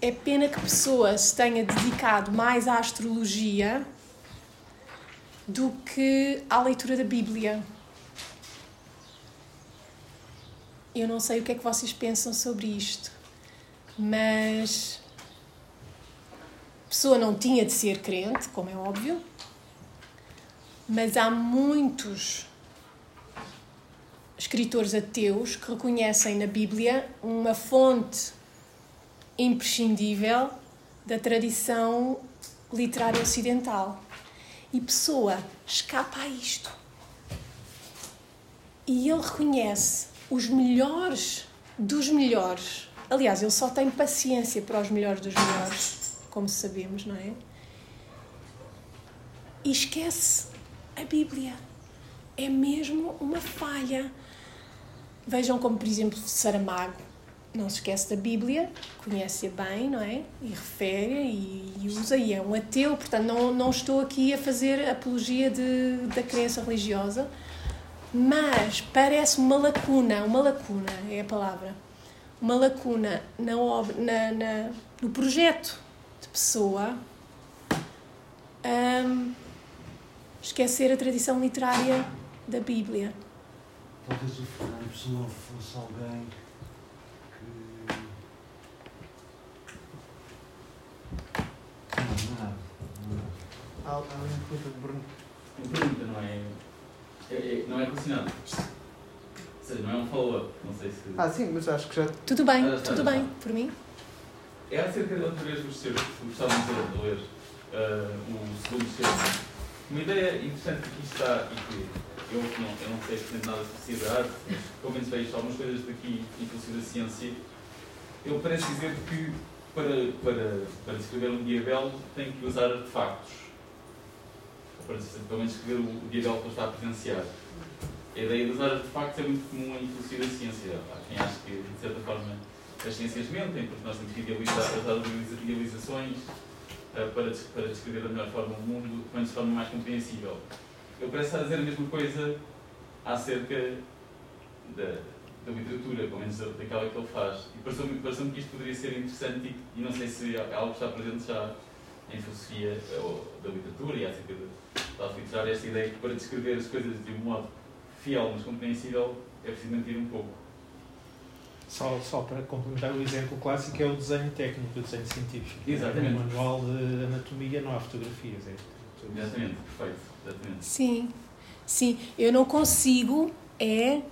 é pena que a pessoa se tenha dedicado mais à astrologia do que à leitura da Bíblia. Eu não sei o que é que vocês pensam sobre isto, mas a pessoa não tinha de ser crente, como é óbvio, mas há muitos escritores ateus que reconhecem na Bíblia uma fonte imprescindível da tradição literária ocidental. E Pessoa escapa a isto. E ele reconhece os melhores dos melhores. Aliás, ele só tem paciência para os melhores dos melhores, como sabemos, não é? E esquece a Bíblia. É mesmo uma falha. Vejam como, por exemplo, Saramago não se esquece da Bíblia, conhece-a bem, não é? E refere e, usa, e é um ateu, portanto, não, não estou aqui a fazer apologia de, da crença religiosa, mas parece uma lacuna, uma lacuna é a palavra, uma lacuna na, na, na no projeto de pessoa um, esquecer a tradição literária da Bíblia. Talvez o Fernando Pessoa fosse alguém Há uma pergunta de Bruno. Uma pergunta, não é? é, é não é relacionado. Ou seja, não é um follow-up. Não sei se. Ah, sim, mas acho que já. Tudo bem, Ah, está, tudo está. bem, por mim. É acerca de outra vez os seus, gostávamos de ler uh, o segundo seu. Uma ideia interessante que aqui está e que eu não, eu não sei absolutamente nada de sociedade, pelo menos vejo algumas coisas daqui e filosofia da ciência, ele parece dizer que para, para, para descrever um diabelo tem que usar artefactos. Ou para pelo menos descrever o, o diabelo que está a presenciar. A ideia de usar artefactos é muito comum em filosofia da ciência. Há quem acha que, de certa forma, as ciências mentem, porque nós temos que idealizar, usar idealizações para, des- para descrever da melhor forma o mundo, menos de forma mais compreensível. Eu parece estar a dizer a mesma coisa acerca da, da literatura, pelo menos da- daquela que ele faz. E pareceu-me pareceu que isto poderia ser interessante e, e não sei se é algo está presente já em filosofia eh, ou da literatura e acerca da literária, esta ideia que para descrever as coisas de um modo fiel, mas compreensível, é preciso mentir um pouco. Só, só para complementar o exemplo clássico é o desenho técnico, o desenho científico. Exatamente. No manual de anatomia não há fotografias. É Exatamente, perfeito. Exatamente. Sim, sim. Eu não consigo é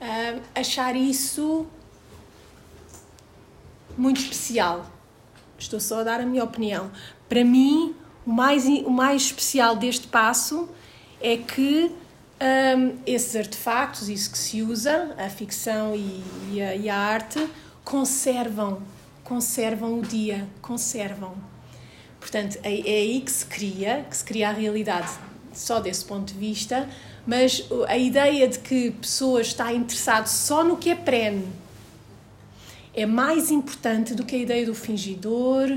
ah, achar isso muito especial. Estou só a dar a minha opinião. Para mim, o mais, o mais especial deste passo é que hum, esses artefactos, isso que se usa, a ficção e, e a, e a arte, conservam, conservam o dia, conservam. Portanto, é, é aí que se cria, que se cria a realidade só desse ponto de vista, mas a ideia de que pessoas está interessado só no que é prene é mais importante do que a ideia do fingidor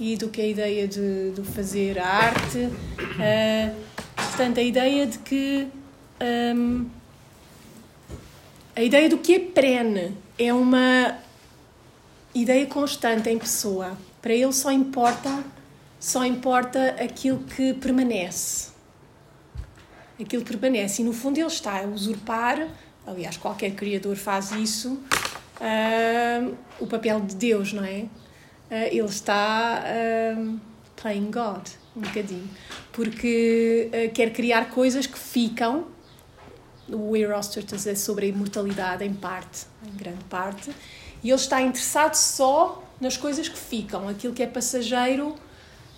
e do que a ideia de, de fazer arte. Ah, portanto, a ideia de que hum, a ideia do que é prene é uma ideia constante em pessoa. Para ele só importa só importa aquilo que permanece. Aquilo que permanece. E no fundo ele está a usurpar, aliás, qualquer criador faz isso, ah, o papel de Deus, não é? Ah, ele está ah, playing God, um bocadinho. Porque ah, quer criar coisas que ficam. O Erostratus é sobre a imortalidade, em parte, em grande parte. E ele está interessado só nas coisas que ficam. Aquilo que é passageiro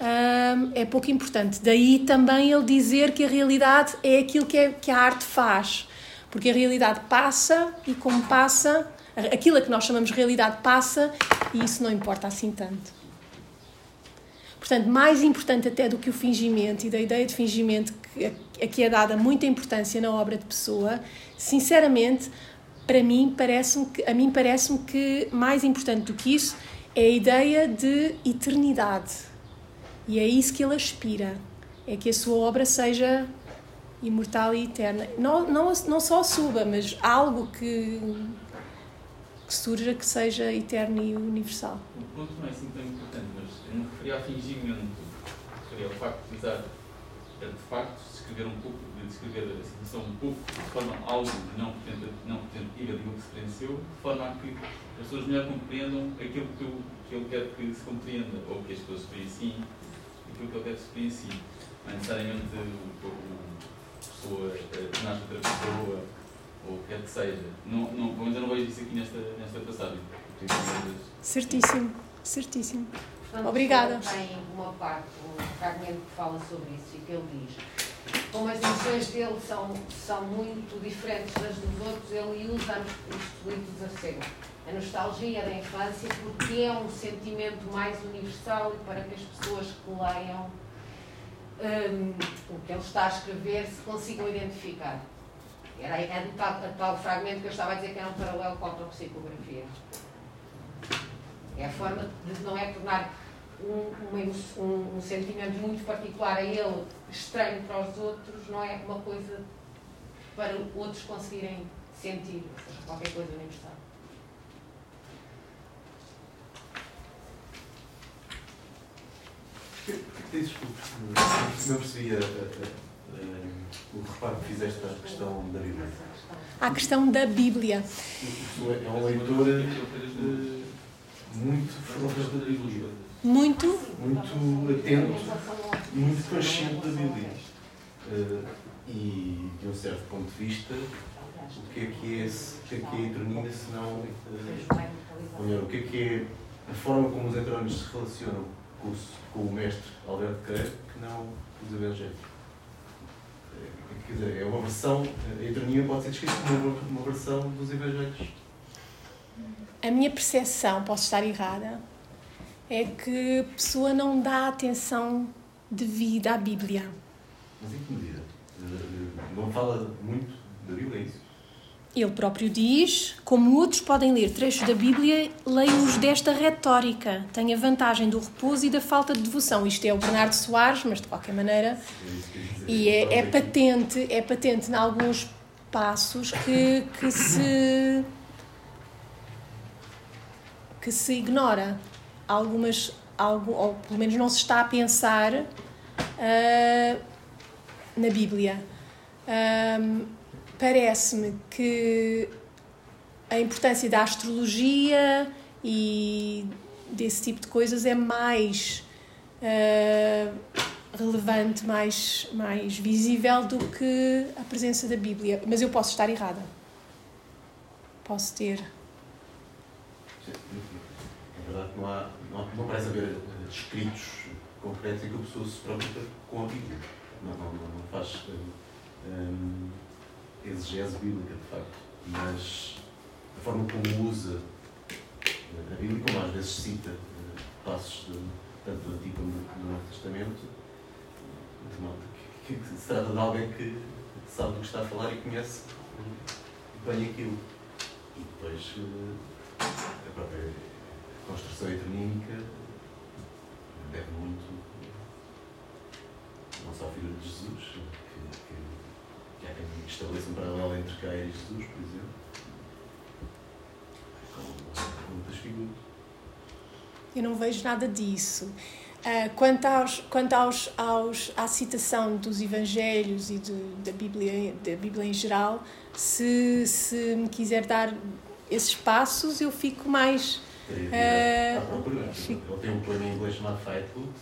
hum, é pouco importante. Daí também ele dizer que a realidade é aquilo que, é, que a arte faz. Porque a realidade passa e, como passa, aquilo a que nós chamamos de realidade passa e isso não importa assim tanto. Portanto, mais importante até do que o fingimento e da ideia de fingimento que a que é dada muita importância na obra de pessoa, sinceramente, para mim parece que a mim parece-me que mais importante do que isso é a ideia de eternidade. E é isso que ele aspira, é que a sua obra seja imortal e eterna. Não, não, não só suba, mas algo que, que surja que seja eterno e universal. O ponto é assim tão importante, me referia a fingimento. Referia ao facto de usar artefactos, descrever um pouco, de descrever a situação um pouco, de forma algo não, tenta, não tentativa de que se experienciou, de forma a que as pessoas melhor compreendam aquilo que, eu, que ele quer que se compreenda, ou que as pessoas experienciem, aquilo que ele quer que se experiencie. Não é necessariamente o, o, a pessoa, a personagem de outra pessoa, ou o que quer que seja. Não, não, eu não vejo isso aqui nesta, nesta passagem. Mas- Certíssimo, certíssimo. Portanto, Obrigada. Tem uma parte, um fragmento que fala sobre isso e que ele diz como as emoções dele são, são muito diferentes das dos outros, ele usa os livros a sério. A nostalgia da infância, porque é um sentimento mais universal e para que as pessoas que leiam um, o que ele está a escrever se consigam identificar. Era é do tal, tal fragmento que eu estava a dizer que era um paralelo com a autopsicografia. É a forma de não é tornar um, um, um, sentimento muito particular a ele, estranho para os outros, não é uma coisa para outros conseguirem sentir, ou seja, qualquer coisa universal. Desculpe, não percebi a, a, a, o reparo que fizeste à questão da Bíblia. À questão da Bíblia. É um leitor uh, muito fervoroso da Bíblia. Muito? Muito atento muito consciente da Bíblia. Uh, e, de um certo ponto de vista, o que é que é, o que é, que é a eternia se não. Uh, ou melhor, o que é que é a forma como os heterónimos se relacionam com o, com o mestre Alberto Queiro que não os evangelhos. Quer dizer, é uma versão, a eternia pode ser descrita como uma, uma versão dos evangelhos. A minha percepção, posso estar errada, é que a pessoa não dá atenção devida à Bíblia. Mas em que medida? Não fala muito da Bíblia, é isso? Ele próprio diz: como outros podem ler trechos da Bíblia, leiam-os desta retórica. Tem a vantagem do repouso e da falta de devoção. Isto é o Bernardo Soares, mas de qualquer maneira. E é, é patente, é patente em alguns passos que, que se. que se ignora algumas, algo, ou pelo menos não se está a pensar uh, na Bíblia. Um, Parece-me que a importância da astrologia e desse tipo de coisas é mais uh, relevante, mais, mais visível do que a presença da Bíblia. Mas eu posso estar errada. Posso ter. É verdade que não há não, não parece haver eh, escritos concretos em que a pessoa se preocupa com a Bíblia. Não, não, não faz um, eh, eh, exegese bíblica, de facto. Mas a forma como usa a Bíblia, como às vezes cita passos de, tanto do Antigo como do Novo Testamento, denota que, que, se trata de alguém que sabe do que está a falar e conhece bem aquilo. E depois a própria construção heteronímica deve muito não só à figura de Jesus, que, que, que há quem estabeleça um paralelo entre Caio e Jesus, por exemplo, com, muitas figuras. Eu não vejo nada disso. Uh, quanto aos, quanto aos, aos, à citação dos Evangelhos e de, da, Bíblia, da Bíblia em geral, se, se me quiser dar esses passos, eu fico mais é, Ele tem um poema em inglês chamado Fight Book,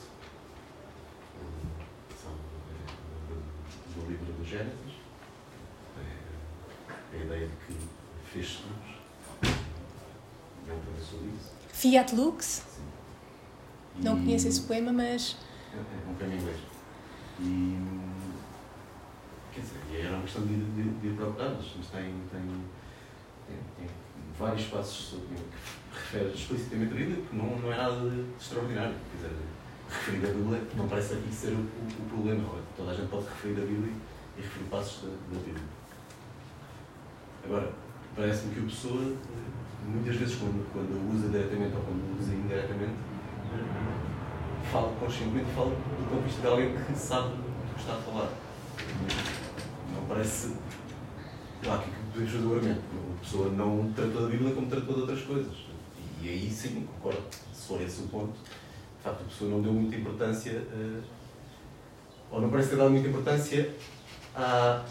do livro do Gênesis. É a ideia de que fez luz. Ele isso. Fiat Lux? Sim. Não conheço esse poema, mas. É, é um poema em inglês. E. Quer dizer, era uma questão de, de, de ir procurar, mas tem, tem, tem, tem vários passos sobre refere explicitamente a Bíblia, porque não, não é nada de extraordinário. Quer dizer, referir a Bíblia não parece aqui ser o, o, o problema. Toda a gente pode referir a Bíblia e referir passos da, da Bíblia. Agora, parece-me que a pessoa, muitas vezes, quando, quando usa diretamente ou quando usa indiretamente, fala conscientemente e fala do ponto de vista de alguém que sabe do que está a falar. Não parece. Claro que podemos fazer o argumento. A pessoa não tratou da Bíblia como tratou de outras coisas e aí sim, concordo, se for esse o ponto, de facto a pessoa não deu muita importância, uh, ou não parece ter dado muita importância à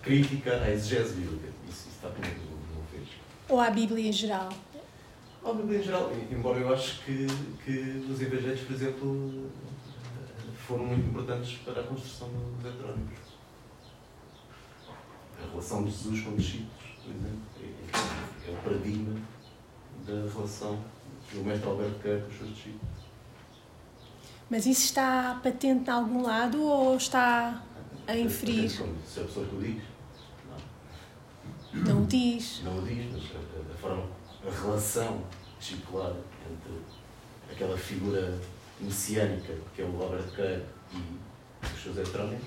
crítica, à exegese bíblica. Isso, isso está menos não fez. Ou à Bíblia em geral? Ou à Bíblia em geral, embora eu acho que, que os evangelhos, por exemplo, foram muito importantes para a construção dos heterónimos. A relação de Jesus com os discípulos, por exemplo, é, é o paradigma da relação do mestre Alberto Queiro com os seus discípulos. Mas isso está patente em algum lado ou está. a inferir. Se a pessoa que o diz. Não o diz. Não o diz, mas a, a forma, a relação discipular entre aquela figura messiânica que é o Robert Kerr e os seus heterónimos,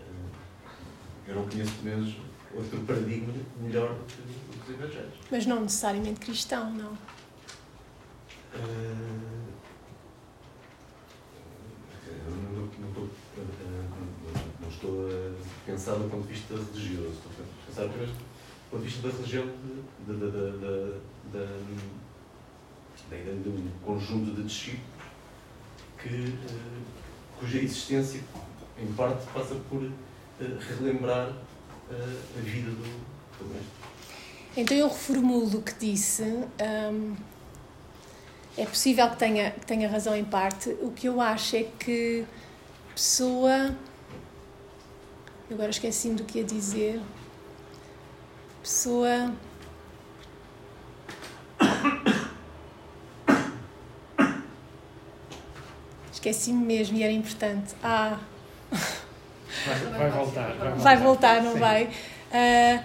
eh, eu não conheço pelo menos outro paradigma melhor do que Mas não necessariamente cristão, não. Uh, não, não, não, estou a pensar do ponto de vista religioso, estou a pensar apenas do ponto de vista da religião de, de, de, de, um conjunto de discípulos que, cuja existência, em parte, passa por relembrar a vida do, do mestre. Então eu reformulo o que disse. Um, é possível que tenha, que tenha razão em parte. O que eu acho é que pessoa. Agora esqueci-me do que ia dizer. Pessoa. Esqueci-me mesmo e era importante. Ah! Vai, vai voltar. Vai voltar, vai voltar não Sim. vai? Uh,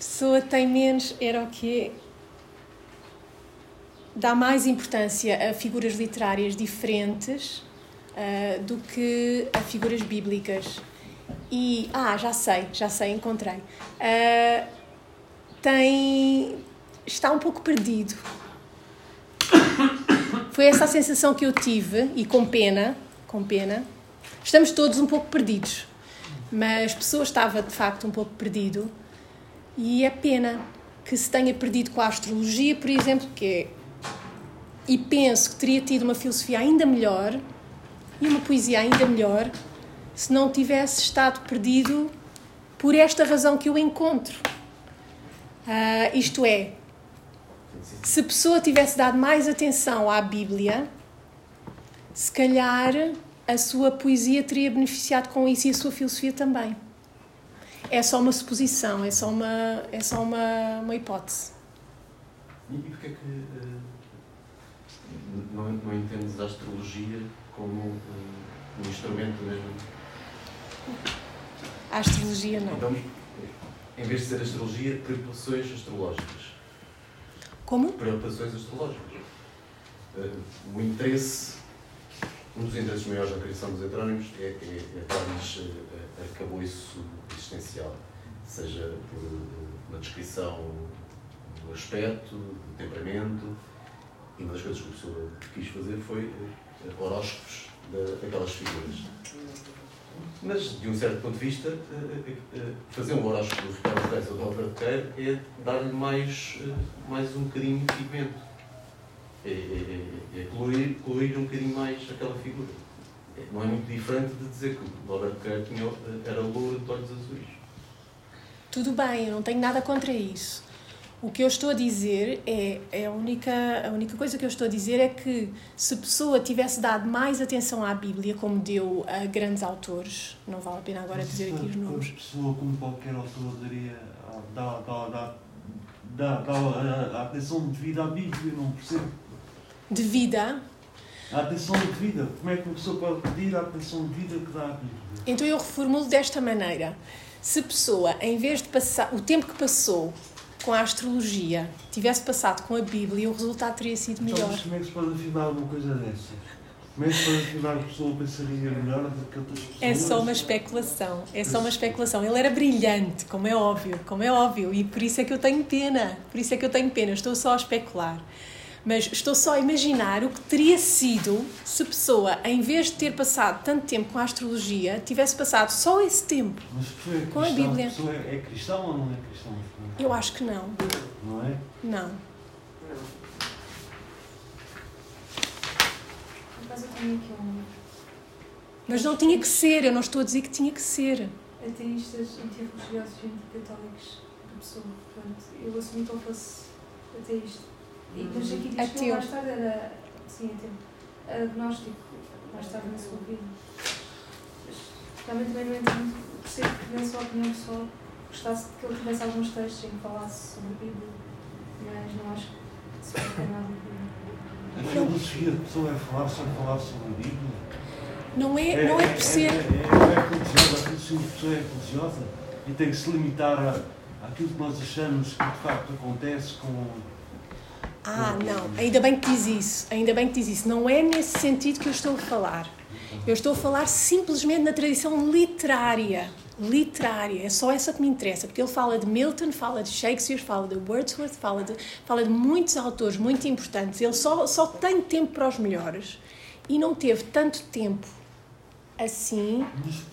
pessoa tem menos. Era o quê? Dá mais importância a figuras literárias diferentes uh, do que a figuras bíblicas. E. Ah, já sei, já sei, encontrei. Uh, tem. Está um pouco perdido foi essa a sensação que eu tive e com pena, com pena. Estamos todos um pouco perdidos, mas a pessoa estava de facto um pouco perdido e é pena que se tenha perdido com a astrologia, por exemplo, que é, e penso que teria tido uma filosofia ainda melhor e uma poesia ainda melhor se não tivesse estado perdido por esta razão que eu encontro. Uh, isto é, se a pessoa tivesse dado mais atenção à Bíblia, se calhar a sua poesia teria beneficiado com isso e a sua filosofia também. É só uma suposição, é só uma, é só uma, uma hipótese. E porquê é que uh, não, não entendes a astrologia como um, um instrumento mesmo? A astrologia não. Então, em vez de ser astrologia, preocupações astrológicas. Como? Preocupações astrológicas. Uh, o interesse, um dos interesses maiores da criação dos heterónimos é, é, é uh, arcabouço existencial, seja por, na descrição do aspecto, do temperamento, e uma das coisas que a pessoa quis fazer foi uh, horóscopos daquelas figuras. Mas, de um certo ponto de vista, eh, eh, eh, fazer um horóscopo do Ricardo Reis ou do Alberto Queiro é dar-lhe mais, mais um bocadinho de pigmento. É, é, é, é colorir, colorir um bocadinho mais aquela figura. Não é muito diferente de dizer que o Alberto Queiro tinha, era louro de olhos azuis. Tudo bem, eu não tenho nada contra isso. O que eu estou a dizer é, é a, única, a única coisa que eu estou a dizer é que se a pessoa tivesse dado mais atenção à Bíblia, como deu a grandes autores, não vale a pena agora dizer aqui os nomes. A pessoa, como qualquer autor, daria, dá, dá, dá, dá, dá a, a atenção devida à Bíblia, não percebo. Devida? A atenção devida. Como é que uma pessoa pode pedir a atenção devida que dá à Bíblia? Então eu reformulo desta maneira. Se a pessoa, em vez de passar o tempo que passou com a astrologia tivesse passado com a Bíblia, o resultado teria sido melhor. Então, como é que se pode afirmar uma coisa dessas? Como é que se pode afirmar que a pessoa pensaria melhor do que outras pessoas? É só uma especulação. É só uma especulação. Ele era brilhante, como é óbvio, como é óbvio. E por isso é que eu tenho pena. Por isso é que eu tenho pena. Estou só a especular. Mas estou só a imaginar o que teria sido se a pessoa, em vez de ter passado tanto tempo com a astrologia, tivesse passado só esse tempo é com a Bíblia. A pessoa é cristão ou não é cristão? Eu acho que não. Não é? Não. Mas não tinha que ser, eu não estou a dizer que tinha que ser. Ateístas, antirreligiosos e anticatólicos da pessoa. Portanto, eu assumi que ele fosse ateísta. E depois aqui diz que mais tarde era. Sim, ateu. Agnóstico, mais tarde na sua vida. Mas realmente também não entendo, percebo que na sua opinião pessoal gostasse que ele tivesse alguns textos em que falasse sobre a Bíblia, mas não acho que se pode ter nada a filosofia de pessoa é falar só falar sobre a Bíblia? Não é, não é por ser. É, é, é religiosa, a filosofia é religiosa e tem que se limitar a, àquilo que nós achamos que de facto acontece com. Ah, não, ainda bem que diz isso, ainda bem que diz isso. Não é nesse sentido que eu estou a falar. Eu estou a falar simplesmente na tradição literária. Literária, é só essa que me interessa, porque ele fala de Milton, fala de Shakespeare, fala de Wordsworth, fala de, fala de muitos autores muito importantes. Ele só, só tem tempo para os melhores e não teve tanto tempo assim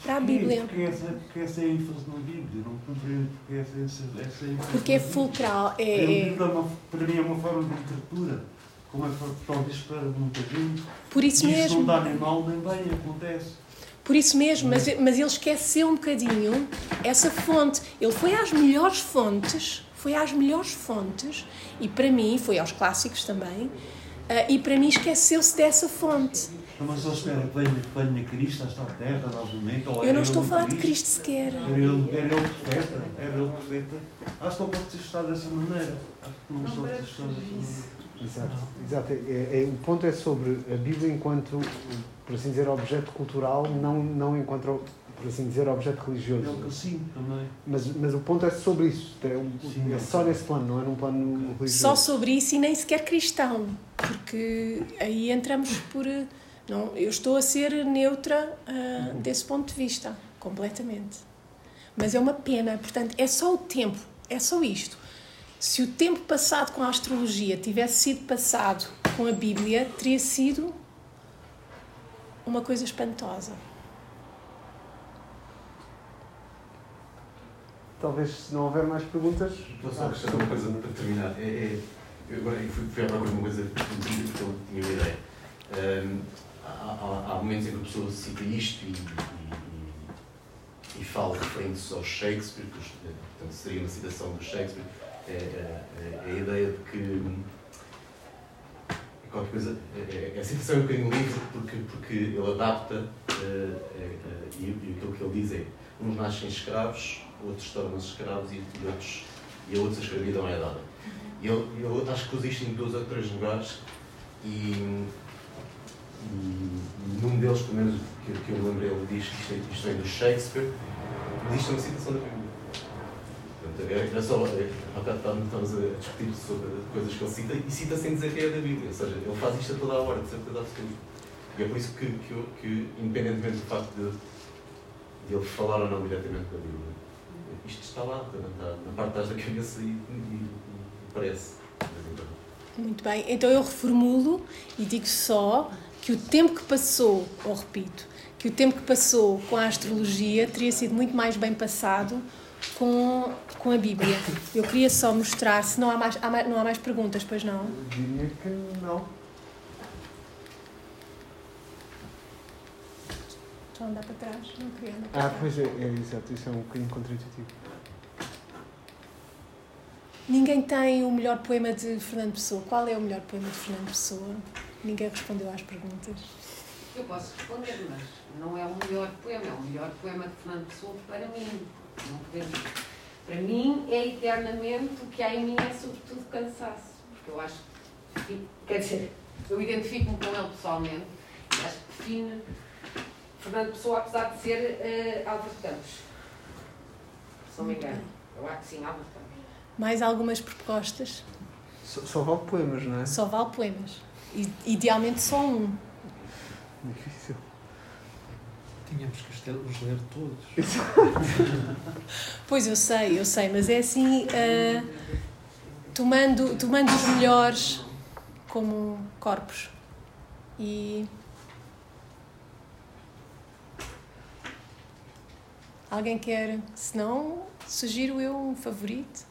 para a Bíblia. Porque essa, porque essa é ênfase na Bíblia, não compreendo porque essa, essa, essa ênfase. Porque é fulcral. É, é, é... Uma, para mim é uma forma de literatura, como é talvez para muita gente. Por isso e mesmo. não dá nem mal nem bem, acontece. Por isso mesmo, mas, mas ele esqueceu um bocadinho essa fonte. Ele foi às melhores fontes, foi às melhores fontes, e para mim, foi aos clássicos também, uh, e para mim esqueceu-se dessa fonte. Mas ele espera que venha, que venha Cristo a esta terra novamente? Ou Eu não estou a falar de Cristo sequer. Era ele, era ele profeta? Era ele profeta? Acho que não pode ser estudado dessa maneira. Acho que não, não pode ser estudado dessa maneira. Exato, exato. É, é, o ponto é sobre a Bíblia enquanto, por assim dizer, objeto cultural, não, não enquanto, por assim dizer, objeto religioso. É sim, também. Mas, mas o ponto é sobre isso. É, um, sim, é só nesse plano, não é num plano religioso. Só sobre isso e nem sequer cristão. Porque aí entramos por. Não, eu estou a ser neutra uh, desse ponto de vista, completamente. Mas é uma pena, portanto, é só o tempo, é só isto. Se o tempo passado com a astrologia tivesse sido passado com a Bíblia, teria sido uma coisa espantosa. Talvez, se não houver mais perguntas. Vou só acrescentar uma coisa para terminar. É, é, eu agora fui, fui à procura de uma coisa porque eu tinha uma ideia. Um, há, há, momentos em que a pessoa cita isto e, e, e fala referentes ao Shakespeare, que portanto, seria uma citação do Shakespeare é, é, é, a ideia de que qualquer coisa. É, é, a situação é um bocadinho livre porque, porque ele adapta uh, uh, e, e aquilo que ele diz é uns nascem escravos, outros tornam-se escravos e, e, outros, e a outros a escravidão é dada. E ele acho que usa isto em dois ou três lugares e, e num deles, pelo menos que, que eu me lembrei, ele diz que isto, é, isto vem do Shakespeare, é uma citação da Bíblia. É só, há bocado estávamos a discutir sobre coisas que ele cita e cita sem dizer que é da Bíblia, ou seja, ele faz isto a toda a hora, de certeza absoluta. E é por isso que, que, que independentemente do facto de, de ele falar ou não diretamente da Bíblia, isto está lá, está na parte de trás da cabeça e, e, e parece. Muito bem, então eu reformulo e digo só que o tempo que passou, ou repito, que o tempo que passou com a astrologia teria sido muito mais bem passado com, com a Bíblia. Eu queria só mostrar, se não há mais, há mais, não há mais perguntas, pois não? Diria que não. A andar para trás, não queria andar para ah, trás. Ah, pois é, é, exato, isso é um bocadinho contraintuitivo. Ninguém tem o melhor poema de Fernando Pessoa. Qual é o melhor poema de Fernando Pessoa? Ninguém respondeu às perguntas. Eu posso responder, mas não é o melhor poema, é o melhor poema de Fernando Pessoa para mim. Não podemos. Para mim, é eternamente o que há em mim é, sobretudo, cansaço. Porque eu acho que, quer dizer, eu identifico-me com ele pessoalmente e acho que define Fernando Pessoa, apesar de ser uh, Álvaro Campos. Se não me engano. Eu acho que sim, Álvaro Campos. Mais algumas propostas? Só, só vale poemas, não é? Só vale poemas. Idealmente só um. Difícil. Tínhamos que os ler todos. pois eu sei, eu sei, mas é assim, uh, tomando, tomando os melhores como corpos. E. Alguém quer? Se não, sugiro eu um favorito.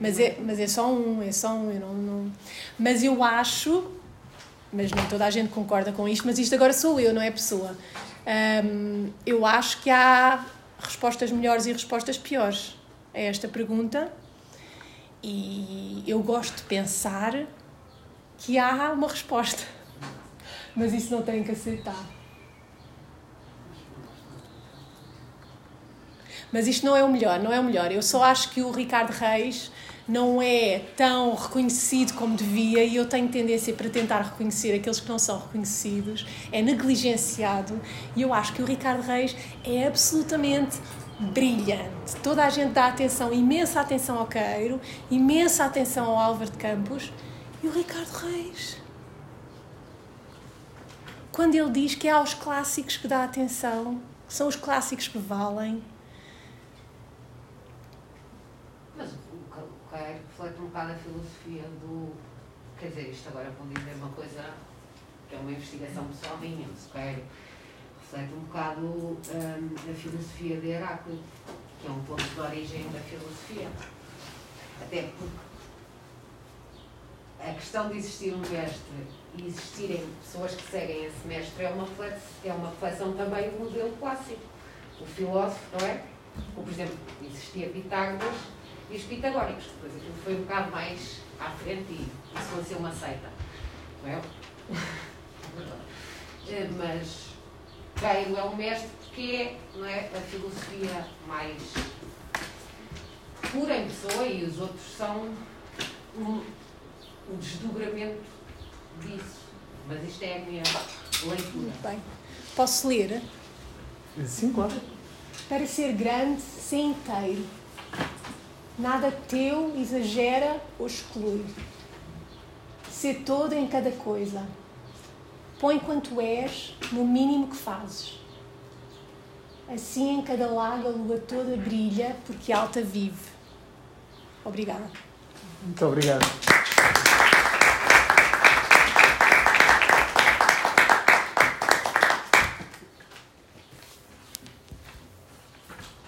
Mas é, mas é só um, é só um. Eu não, não... Mas eu acho, mas nem toda a gente concorda com isto, mas isto agora sou eu, não é pessoa. Um, eu acho que há respostas melhores e respostas piores a esta pergunta e eu gosto de pensar que há uma resposta, mas isso não tem que aceitar. Mas isto não é o melhor, não é o melhor. Eu só acho que o Ricardo Reis não é tão reconhecido como devia e eu tenho tendência para tentar reconhecer aqueles que não são reconhecidos, é negligenciado e eu acho que o Ricardo Reis é absolutamente brilhante. Toda a gente dá atenção, imensa atenção ao Queiro, imensa atenção ao Álvaro de Campos e o Ricardo Reis. Quando ele diz que é aos clássicos que dá atenção, são os clássicos que valem, reflete um bocado a filosofia do. Quer dizer, isto agora vou dizer uma coisa que é uma investigação pessoal minha, mas quero. Reflete um bocado um, a filosofia de Heráclito, que é um ponto de origem da filosofia. Até porque a questão de existir um mestre e existirem pessoas que seguem esse mestre é uma, é uma reflexão também do modelo clássico. O filósofo, não é? Ou, por exemplo, existia Pitágoras e os pitagóricos. Depois aquilo foi um bocado mais à frente e isso foi ser uma seita. Não é? Eh, mas Keiro é um mestre porque é, não é a filosofia mais pura em pessoa e os outros são um, um desdobramento disso. Mas isto é a minha leitura. Muito bem. Posso ler? Sim, claro. Para ser grande, ser inteiro Nada teu exagera ou exclui. Ser todo em cada coisa. Põe quanto és no mínimo que fazes. Assim em cada lago a lua toda brilha, porque alta vive. Obrigada. Muito obrigado.